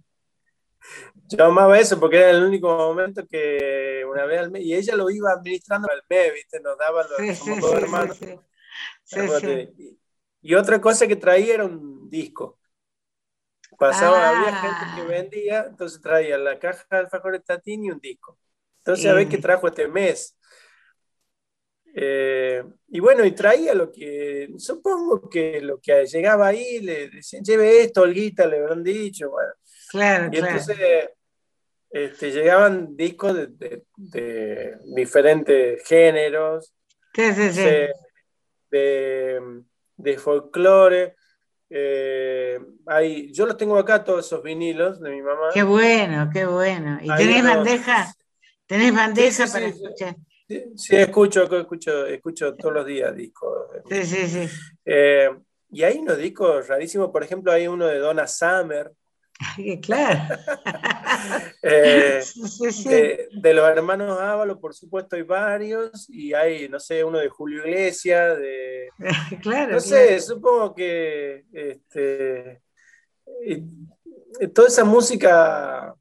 Yo amaba eso porque era el único momento que una vez al mes, y ella lo iba administrando al mes, ¿viste? Nos daba los sí, dos hermanos. y, otra cosa que traía era un disco. Pasaba, había gente que ah. vendía, entonces traía la caja de alfajor estatín y un disco. Entonces, a ver qué trajo este mes. Eh, y bueno, y traía lo que, supongo que lo que llegaba ahí, le decían, lleve esto, Olguita, le habrán dicho. Bueno. Claro, y entonces este, llegaban discos de, diferentes géneros, De, folclore. Eh, yo los tengo acá, todos esos vinilos de mi mamá. Qué bueno, qué bueno. ¿Y tenés bandeja? ¿Tenés bandeja para escuchar? Sí, escucho, escucho, escucho todos los días discos. Sí, sí, sí. Eh, y hay unos discos rarísimos, por ejemplo, hay uno de Donna Summer, Claro. Eh, de, los hermanos Ábalos, por supuesto, hay varios, y hay, no sé, uno de Julio Iglesias, de... claro. No sé, supongo que este, toda esa música,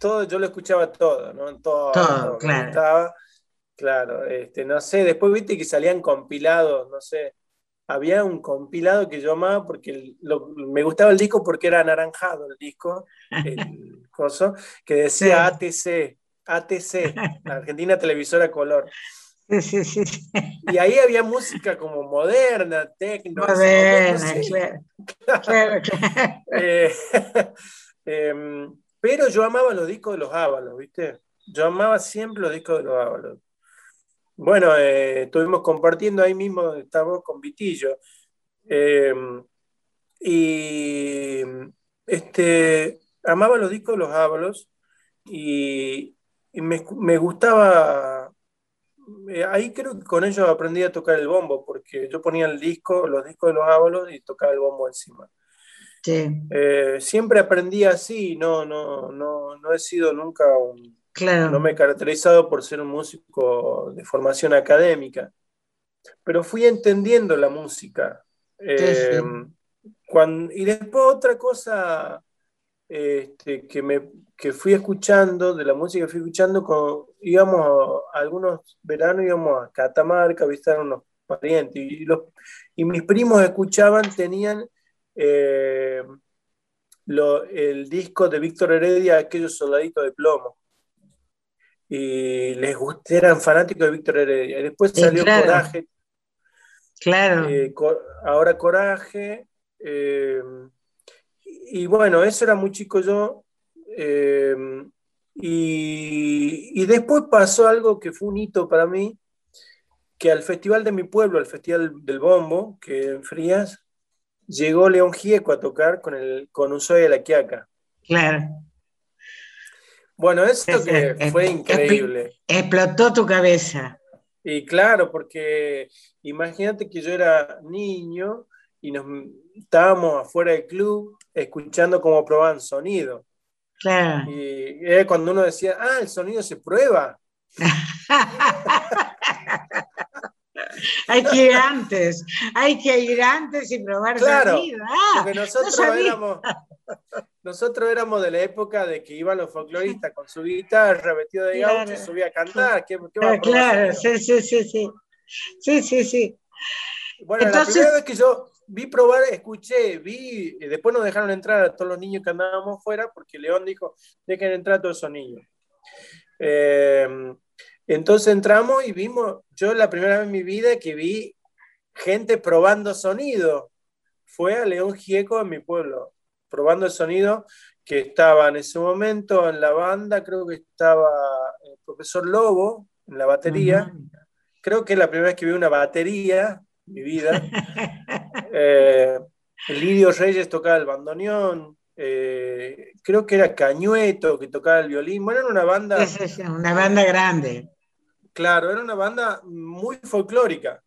todo, yo lo escuchaba todo, ¿no? Todo, todo claro. claro, este, no sé, después viste que salían compilados, no sé, había un compilado que yo amaba porque me gustaba el disco porque era anaranjado el disco, el coso, que decía ATC, ATC, Argentina Televisora Color. Y ahí había música como moderna, tecno. Moderna, claro. Eh, em, pero yo amaba los discos de los Ábalos, ¿viste? Yo amaba siempre los discos de los Ábalos. Bueno, eh, estuvimos compartiendo ahí mismo, estamos con Vitillo. Em, y este, amaba los discos de los Ábalos y, me, gustaba. Eh, ahí creo que con ellos aprendí a tocar el bombo, porque yo ponía el disco, los discos de los Ábalos y tocaba el bombo encima. Eh, siempre aprendí así, no, no, no, no he sido nunca un, no me he caracterizado por ser un músico de formación académica, pero fui entendiendo la música. Eh, y después otra cosa este, que, me, fui escuchando, de la música que fui escuchando, íbamos a, algunos veranos íbamos a Catamarca a visitar unos parientes. Y, los, y mis primos escuchaban, tenían eh, lo- el disco de Víctor Heredia, Aquellos Soldaditos de Plomo. Y les gust- eran fanáticos de Víctor Heredia. Y después Sí, salió claro. Coraje, Claro. eh, ahora Coraje. eh, y bueno, eso era muy chico yo. eh, y, y después pasó algo que fue un hito para mí, que al festival de mi pueblo, al festival del Bombo, que en Frías, llegó León Gieco a tocar con, el, con un soy de la Quiaca. Claro. Bueno, esto que fue Eh, increíble. Explotó tu cabeza. Y claro, porque imagínate que yo era niño y nos estábamos afuera del club escuchando cómo probaban sonido. Claro. Y era cuando uno decía, ah, el sonido se prueba. hay que ir antes. Hay que ir antes y probar Claro, sonido. Ah, Porque nosotros éramos, nosotros éramos de la época de que iban los folcloristas con su guitarra, vestido de Claro. gaucho, y subía a cantar. ¿Qué, qué va a claro, sí, sí, sí, sí. Sí, sí, sí. Bueno, Entonces- la primera vez que yo vi probar, escuché, vi, y después nos dejaron entrar a todos los niños que andábamos fuera, porque León dijo, dejen entrar a todos esos niños. Eh, entonces entramos y vimos, yo la primera vez en mi vida que vi gente probando sonido, fue a León Gieco en mi pueblo, probando el sonido que estaba en ese momento en la banda, creo que estaba el profesor Lobo en la batería, creo que es la primera vez que vi una batería en mi vida. Eh, Lidio Reyes tocaba el bandoneón, eh, creo que era Cañueto que tocaba el violín. Bueno, era una banda, sí, Una banda grande, claro, era una banda muy folclórica.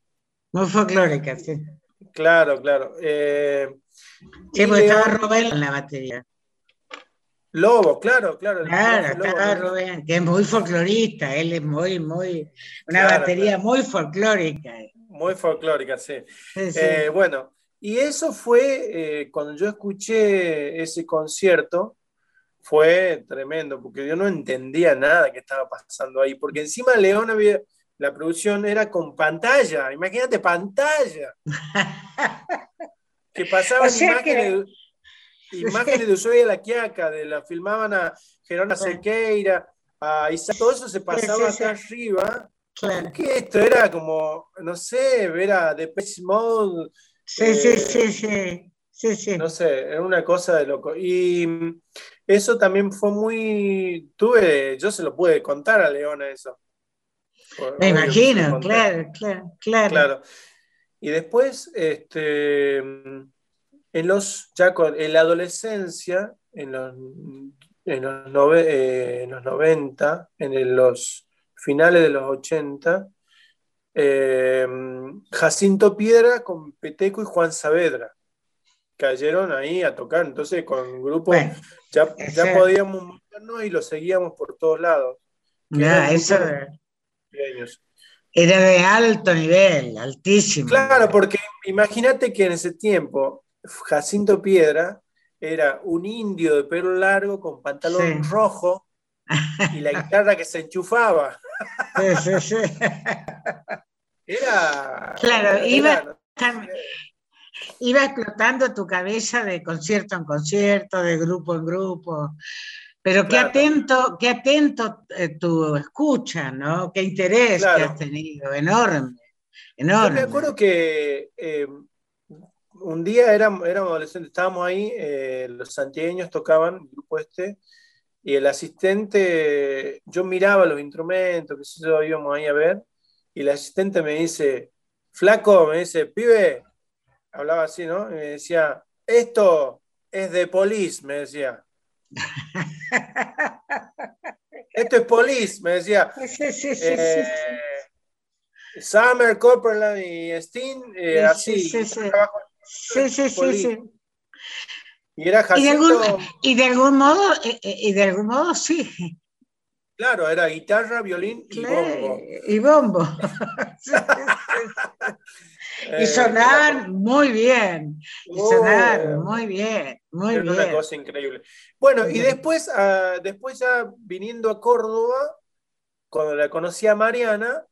muy folclórica, sí. Claro, claro. Eh, Sí, porque estaba Rubén en la batería. Lobo, claro, claro. Claro, Lobo, estaba ¿no? Rubén, que es muy folclorista, él es muy, muy, una Claro, batería muy folclórica. Muy folclórica, sí. Sí, sí. Eh, bueno, y eso fue, eh, cuando yo escuché ese concierto, fue tremendo, porque yo no entendía nada que estaba pasando ahí, porque encima León había, la producción era con pantalla, imagínate pantalla, que pasaban O sea imágenes, imágenes de Ushuaia de la Quiaca, de la filmaban a Gerona. Sequeira, a Isaac, todo eso se pasaba acá arriba, claro. que esto era como, no sé, ver a Depeche Mode, sí, eh, sí, sí, sí, sí. no sé, era una cosa de loco. Y mm, eso también fue muy, tuve, yo se lo pude contar a Leona eso. Me imagino, claro, claro, claro. Claro. Y después, este, mm, en los, ya con, en la adolescencia, en los, en los, nove- eh, en los 90, en el- los finales de los 80, eh, Jacinto Piedra con Peteco y Juan Saavedra cayeron ahí a tocar. Entonces, con un grupo Bueno, ya, podíamos movernos y lo seguíamos por todos lados. era eso era de alto nivel, altísimo. Claro, porque imagínate que en ese tiempo Jacinto Piedra era un indio de pelo largo con pantalón Sí. rojo y la guitarra que se enchufaba. Sí, sí, sí. Era. Claro, era- iba- Iba explotando tu cabeza de concierto en concierto, de grupo en grupo. Pero qué atento, qué atento eh, tu escucha, ¿no? Qué interés que has tenido, enorme, Yo enorme. me acuerdo que eh, un día éramos, éramos adolescentes, estábamos ahí, eh, los santiagueños tocaban, el grupo este, y el asistente, yo miraba los instrumentos, que sé yo, íbamos ahí a ver, y el asistente me dice, flaco, me dice, pibe, hablaba así, ¿no? Y me decía, esto es de Police, me decía. Esto es Police, me decía. Sí, sí, sí, Eh. Summer, Copperland y Steen, eh, Sí, así. sí, sí, sí. Sí, sí, sí, sí. Y era Y de, Jacinto, algún, y de algún modo, eh, y de algún modo sí. claro, era guitarra, violín y bombo. Y bombo. Sí. Eh, Y sonar muy bien. Y Oh, sonar muy bien, muy era una bien. cosa increíble. Bueno, y Bien. después, ah, después ya viniendo a Córdoba, cuando la conocí a Mariana,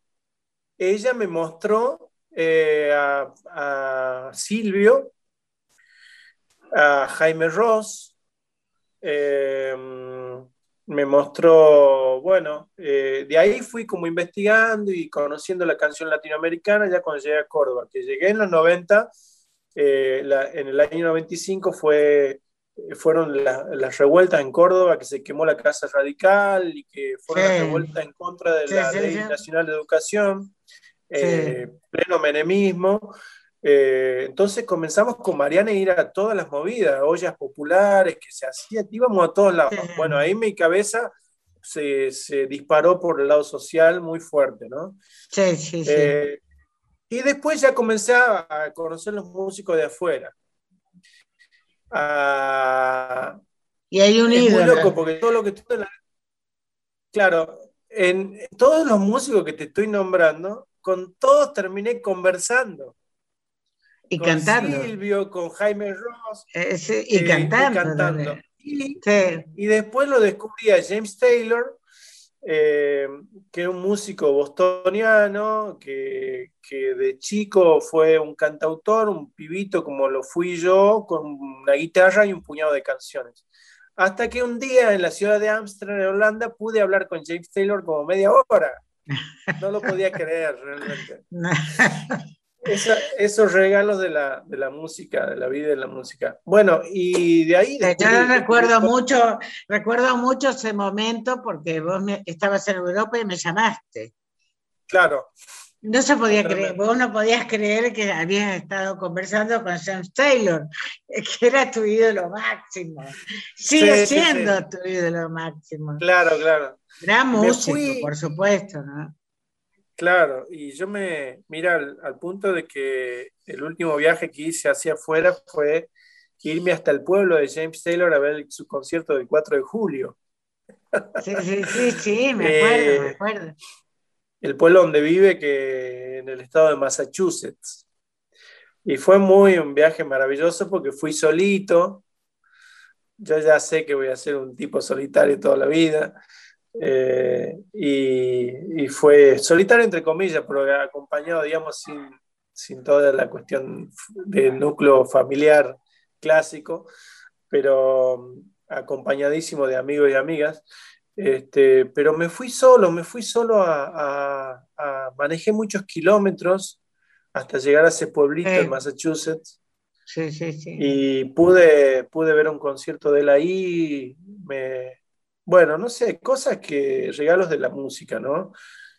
ella me mostró eh, a, Silvio, a Jaime Ross, eh, me mostró, bueno, eh, de ahí fui como investigando y conociendo la canción latinoamericana ya cuando llegué a Córdoba, que llegué en los 90, en el año 95 fue fueron las revueltas en Córdoba, que se quemó la Casa Radical y que fue una revuelta en contra de la Ley Nacional de Educación, eh, pleno menemismo. Eh, entonces comenzamos con Mariana a ir a todas las movidas, ollas populares que se hacían, íbamos a todos lados. Bueno, ahí mi cabeza se, se, disparó por el lado social muy fuerte, ¿no? Sí, sí, sí. Eh, y después ya comencé a conocer los músicos de afuera y hay un es muy loco porque todo lo que Claro, en todos los músicos que te estoy nombrando, con todos terminé conversando. Y con cantando. Silvio, con Jaime Ross. Eh, y, cantando. cantando. y, después lo descubrí a James Taylor, eh, que es un músico bostoniano, que, de chico fue un cantautor, un pibito como lo fui yo, con una guitarra y un puñado de canciones. Hasta que un día en la ciudad de Amsterdam, en Holanda, pude hablar con James Taylor como media hora. No lo podía creer realmente. Esos regalos de la, de la, música, de la vida de la música. Bueno, y de ahí... Yo recuerdo mucho, recuerdo mucho ese momento porque vos estabas en Europa y me llamaste. Claro. No se podía creer, vos no podías creer que habías estado conversando con James Taylor, que era tu ídolo máximo. Sigue siendo tu ídolo máximo. Claro, claro. Gran músico, por supuesto, ¿no? Claro, y yo me, mira, al, punto de que el último viaje que hice hacia afuera fue irme hasta el pueblo de James Taylor a ver su concierto del 4 de julio. Sí, sí, sí, sí, me acuerdo, me eh, acuerdo. El pueblo donde vive, que en el estado de Massachusetts. Y fue muy un viaje maravilloso porque fui solito. Yo ya sé que voy a ser un tipo solitario toda la vida. Eh, y, fue solitario entre comillas, pero acompañado, digamos, sin, sin toda la cuestión del núcleo familiar clásico, pero acompañadísimo de amigos y amigas. Este, pero me fui solo, me fui solo a, manejé muchos kilómetros hasta llegar a ese pueblito en Massachusetts. Sí, sí, sí. Y pude, pude ver un concierto de él ahí, me, bueno, no sé, cosas que, regalos de la música, ¿no?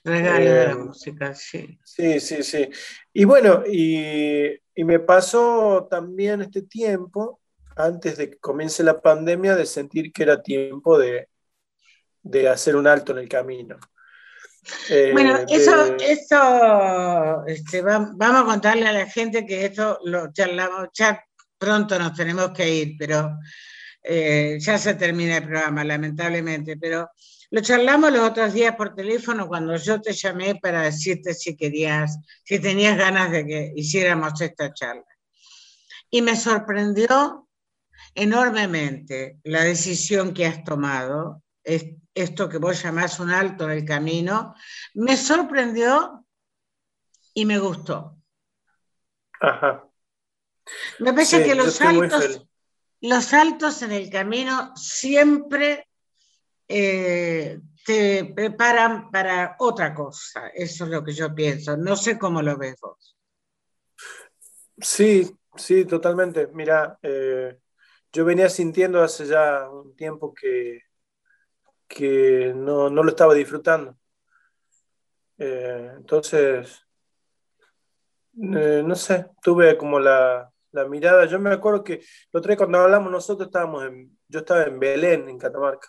Regalos de la eh, música, sí. Sí, sí, sí. Y bueno, y, me pasó también este tiempo, antes de que comience la pandemia, de sentir que era tiempo de, hacer un alto en el camino. Eh, bueno, eso, eso este, vamos a contarle a la gente que esto lo charlamos, ya pronto nos tenemos que ir, pero eh, ya se termina el programa, lamentablemente, pero lo charlamos los otros días por teléfono cuando yo te llamé para decirte si querías, si tenías ganas de que hiciéramos esta charla. Y me sorprendió enormemente la decisión que has tomado, esto que vos llamás un alto en el camino, me sorprendió y me gustó. Ajá. Me parece que los altos los saltos en el camino siempre eh, te preparan para otra cosa. Eso es lo que yo pienso. No sé cómo lo ves vos. Sí, sí, totalmente. Mira, eh, yo venía sintiendo hace ya un tiempo que, que no, lo estaba disfrutando. Eh, entonces, no sé, tuve como la, la mirada. Yo me acuerdo que lo otro cuando hablamos nosotros estábamos en, yo estaba en Belén, en Catamarca.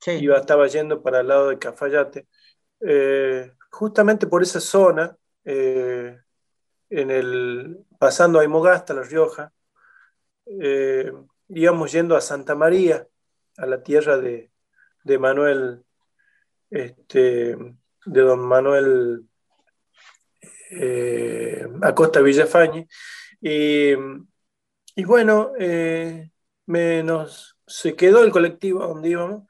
Sí. Iba, estaba yendo para el lado de Cafayate. Eh, justamente por esa zona, eh, en el, pasando a Imogasta, La Rioja, eh, íbamos yendo a Santa María, a la tierra de, de Manuel, este, de don Manuel Acosta Villafañe, y, bueno, eh, se quedó el colectivo donde íbamos,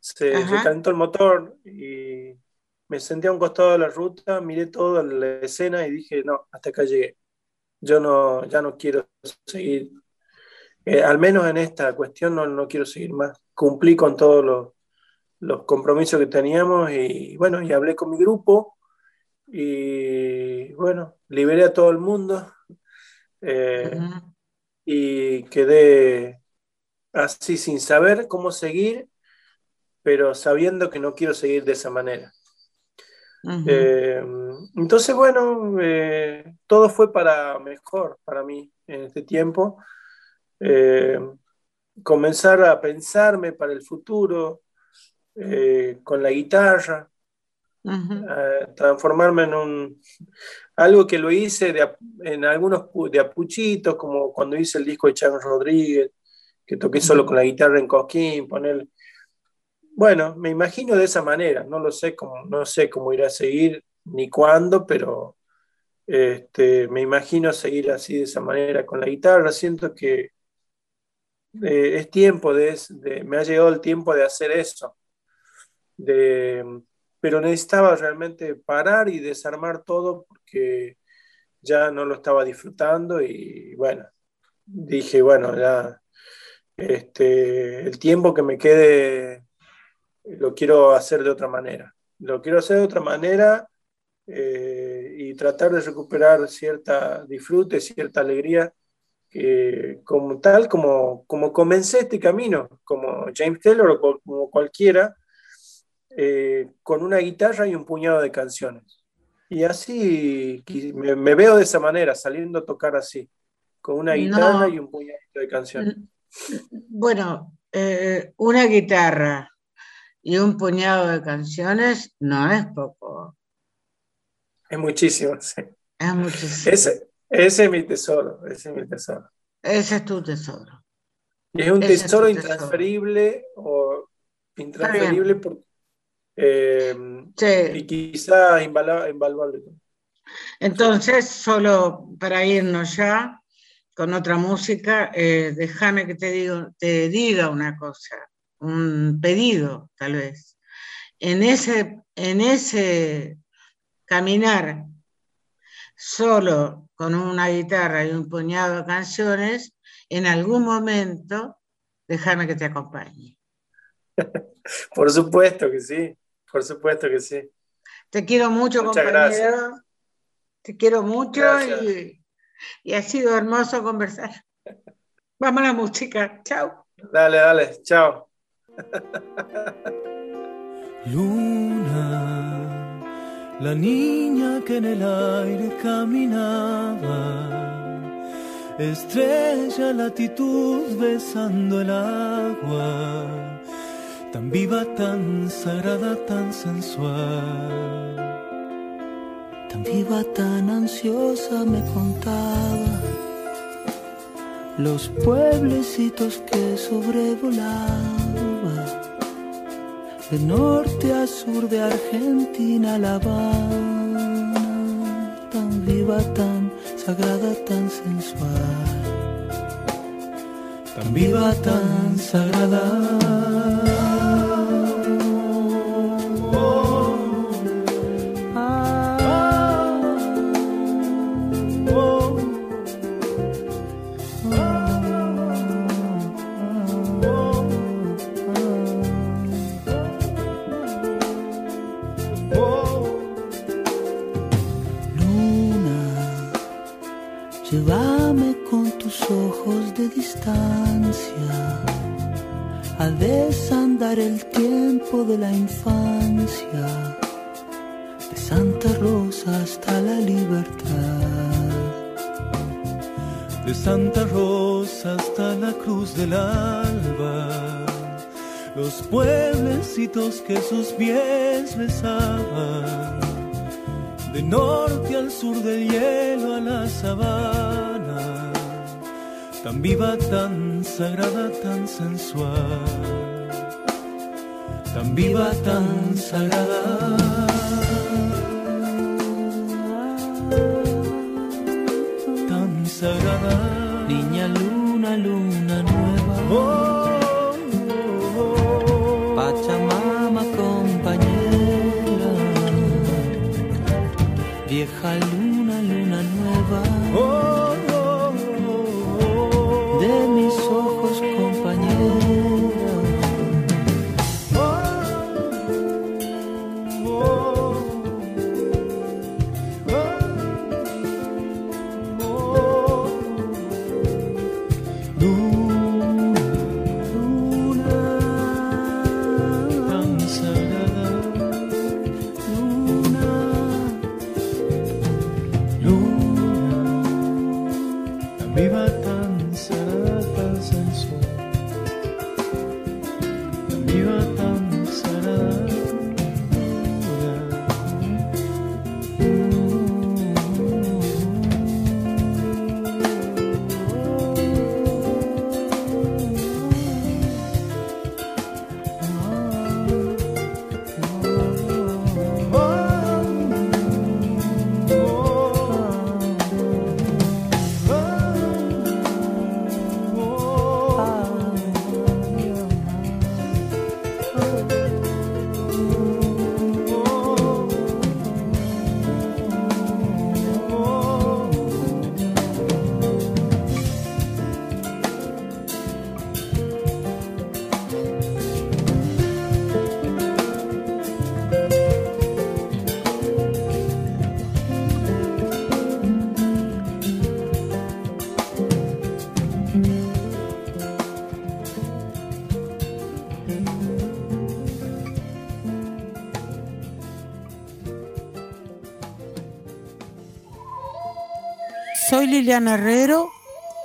se, calentó el motor y, me senté a un costado de la ruta, miré toda la escena y dije, no, hasta acá llegué. Yo no, ya no quiero seguir, eh, al menos en esta cuestión no, no, quiero seguir más. Cumplí con todos los, los compromisos que teníamos y bueno, y hablé con mi grupo y bueno, liberé a todo el mundo eh, y quedé así sin saber cómo seguir, pero sabiendo que no quiero seguir de esa manera. Eh, entonces, bueno, eh, todo fue para mejor para mí en este tiempo. comenzar a pensarme para el futuro con la guitarra, transformarme en un algo que lo hice en algunos de apuchitos, como cuando hice el disco de Chan Rodríguez, que toqué solo con la guitarra en Coquín, poner... Bueno, me imagino de esa manera, no lo sé cómo, no sé cómo irá a seguir ni cuándo, pero este, me imagino seguir así de esa manera con la guitarra. Siento que eh, es tiempo de, de, me ha llegado el tiempo de hacer eso, de, pero necesitaba realmente parar y desarmar todo porque ya no lo estaba disfrutando y bueno, dije, bueno, ya este, el tiempo que me quede lo quiero hacer de otra manera. Lo quiero hacer de otra manera eh, y tratar de recuperar cierta disfrute, cierta alegría, que como tal, como, como comencé este camino, como James Taylor o como cualquiera, eh, con una guitarra y un puñado de canciones. Y así me, veo de esa manera, saliendo a tocar así, con una guitarra y un puñado de canciones. Bueno, eh, una guitarra y un puñado de canciones no es poco. Es muchísimo, sí. Es muchísimo. Ese, ese es mi tesoro, ese es mi tesoro. Ese es tu tesoro. Y es un tesoro intransferible o intransferible porque eh, y quizá invaluable. Entonces, solo para irnos ya con otra música, eh, déjame que te, digo, te diga una cosa, un pedido tal vez. En ese, en ese caminar solo con una guitarra y un puñado de canciones, en algún momento, déjame que te acompañe. Por supuesto que sí. Por supuesto que sí. Te quiero mucho, Muchas Gracias. Te quiero mucho y, y, ha sido hermoso conversar. Vamos a la música. Chao. Dale, dale. Chao. Luna, la niña que en el aire caminaba. Estrella latitud besando el agua tan viva, tan sagrada, tan sensual. Tan viva, tan ansiosa me contaba los pueblecitos que sobrevolaba. De norte a sur de Argentina, La Habana, tan viva, tan sagrada, tan sensual. Tan viva, tan sagrada. El tiempo de la infancia, de Santa Rosa hasta la libertad. De Santa Rosa hasta la cruz del alba, los pueblecitos que sus pies besaban, de norte al sur del hielo a la sabana, tan viva, tan sagrada, tan sensual tan viva, tan sagrada. Tan sagrada. Niña luna, luna nueva. Oh,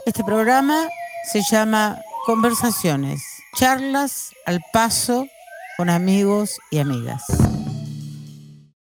Este programa se llama Conversaciones, charlas al paso con amigos y amigas.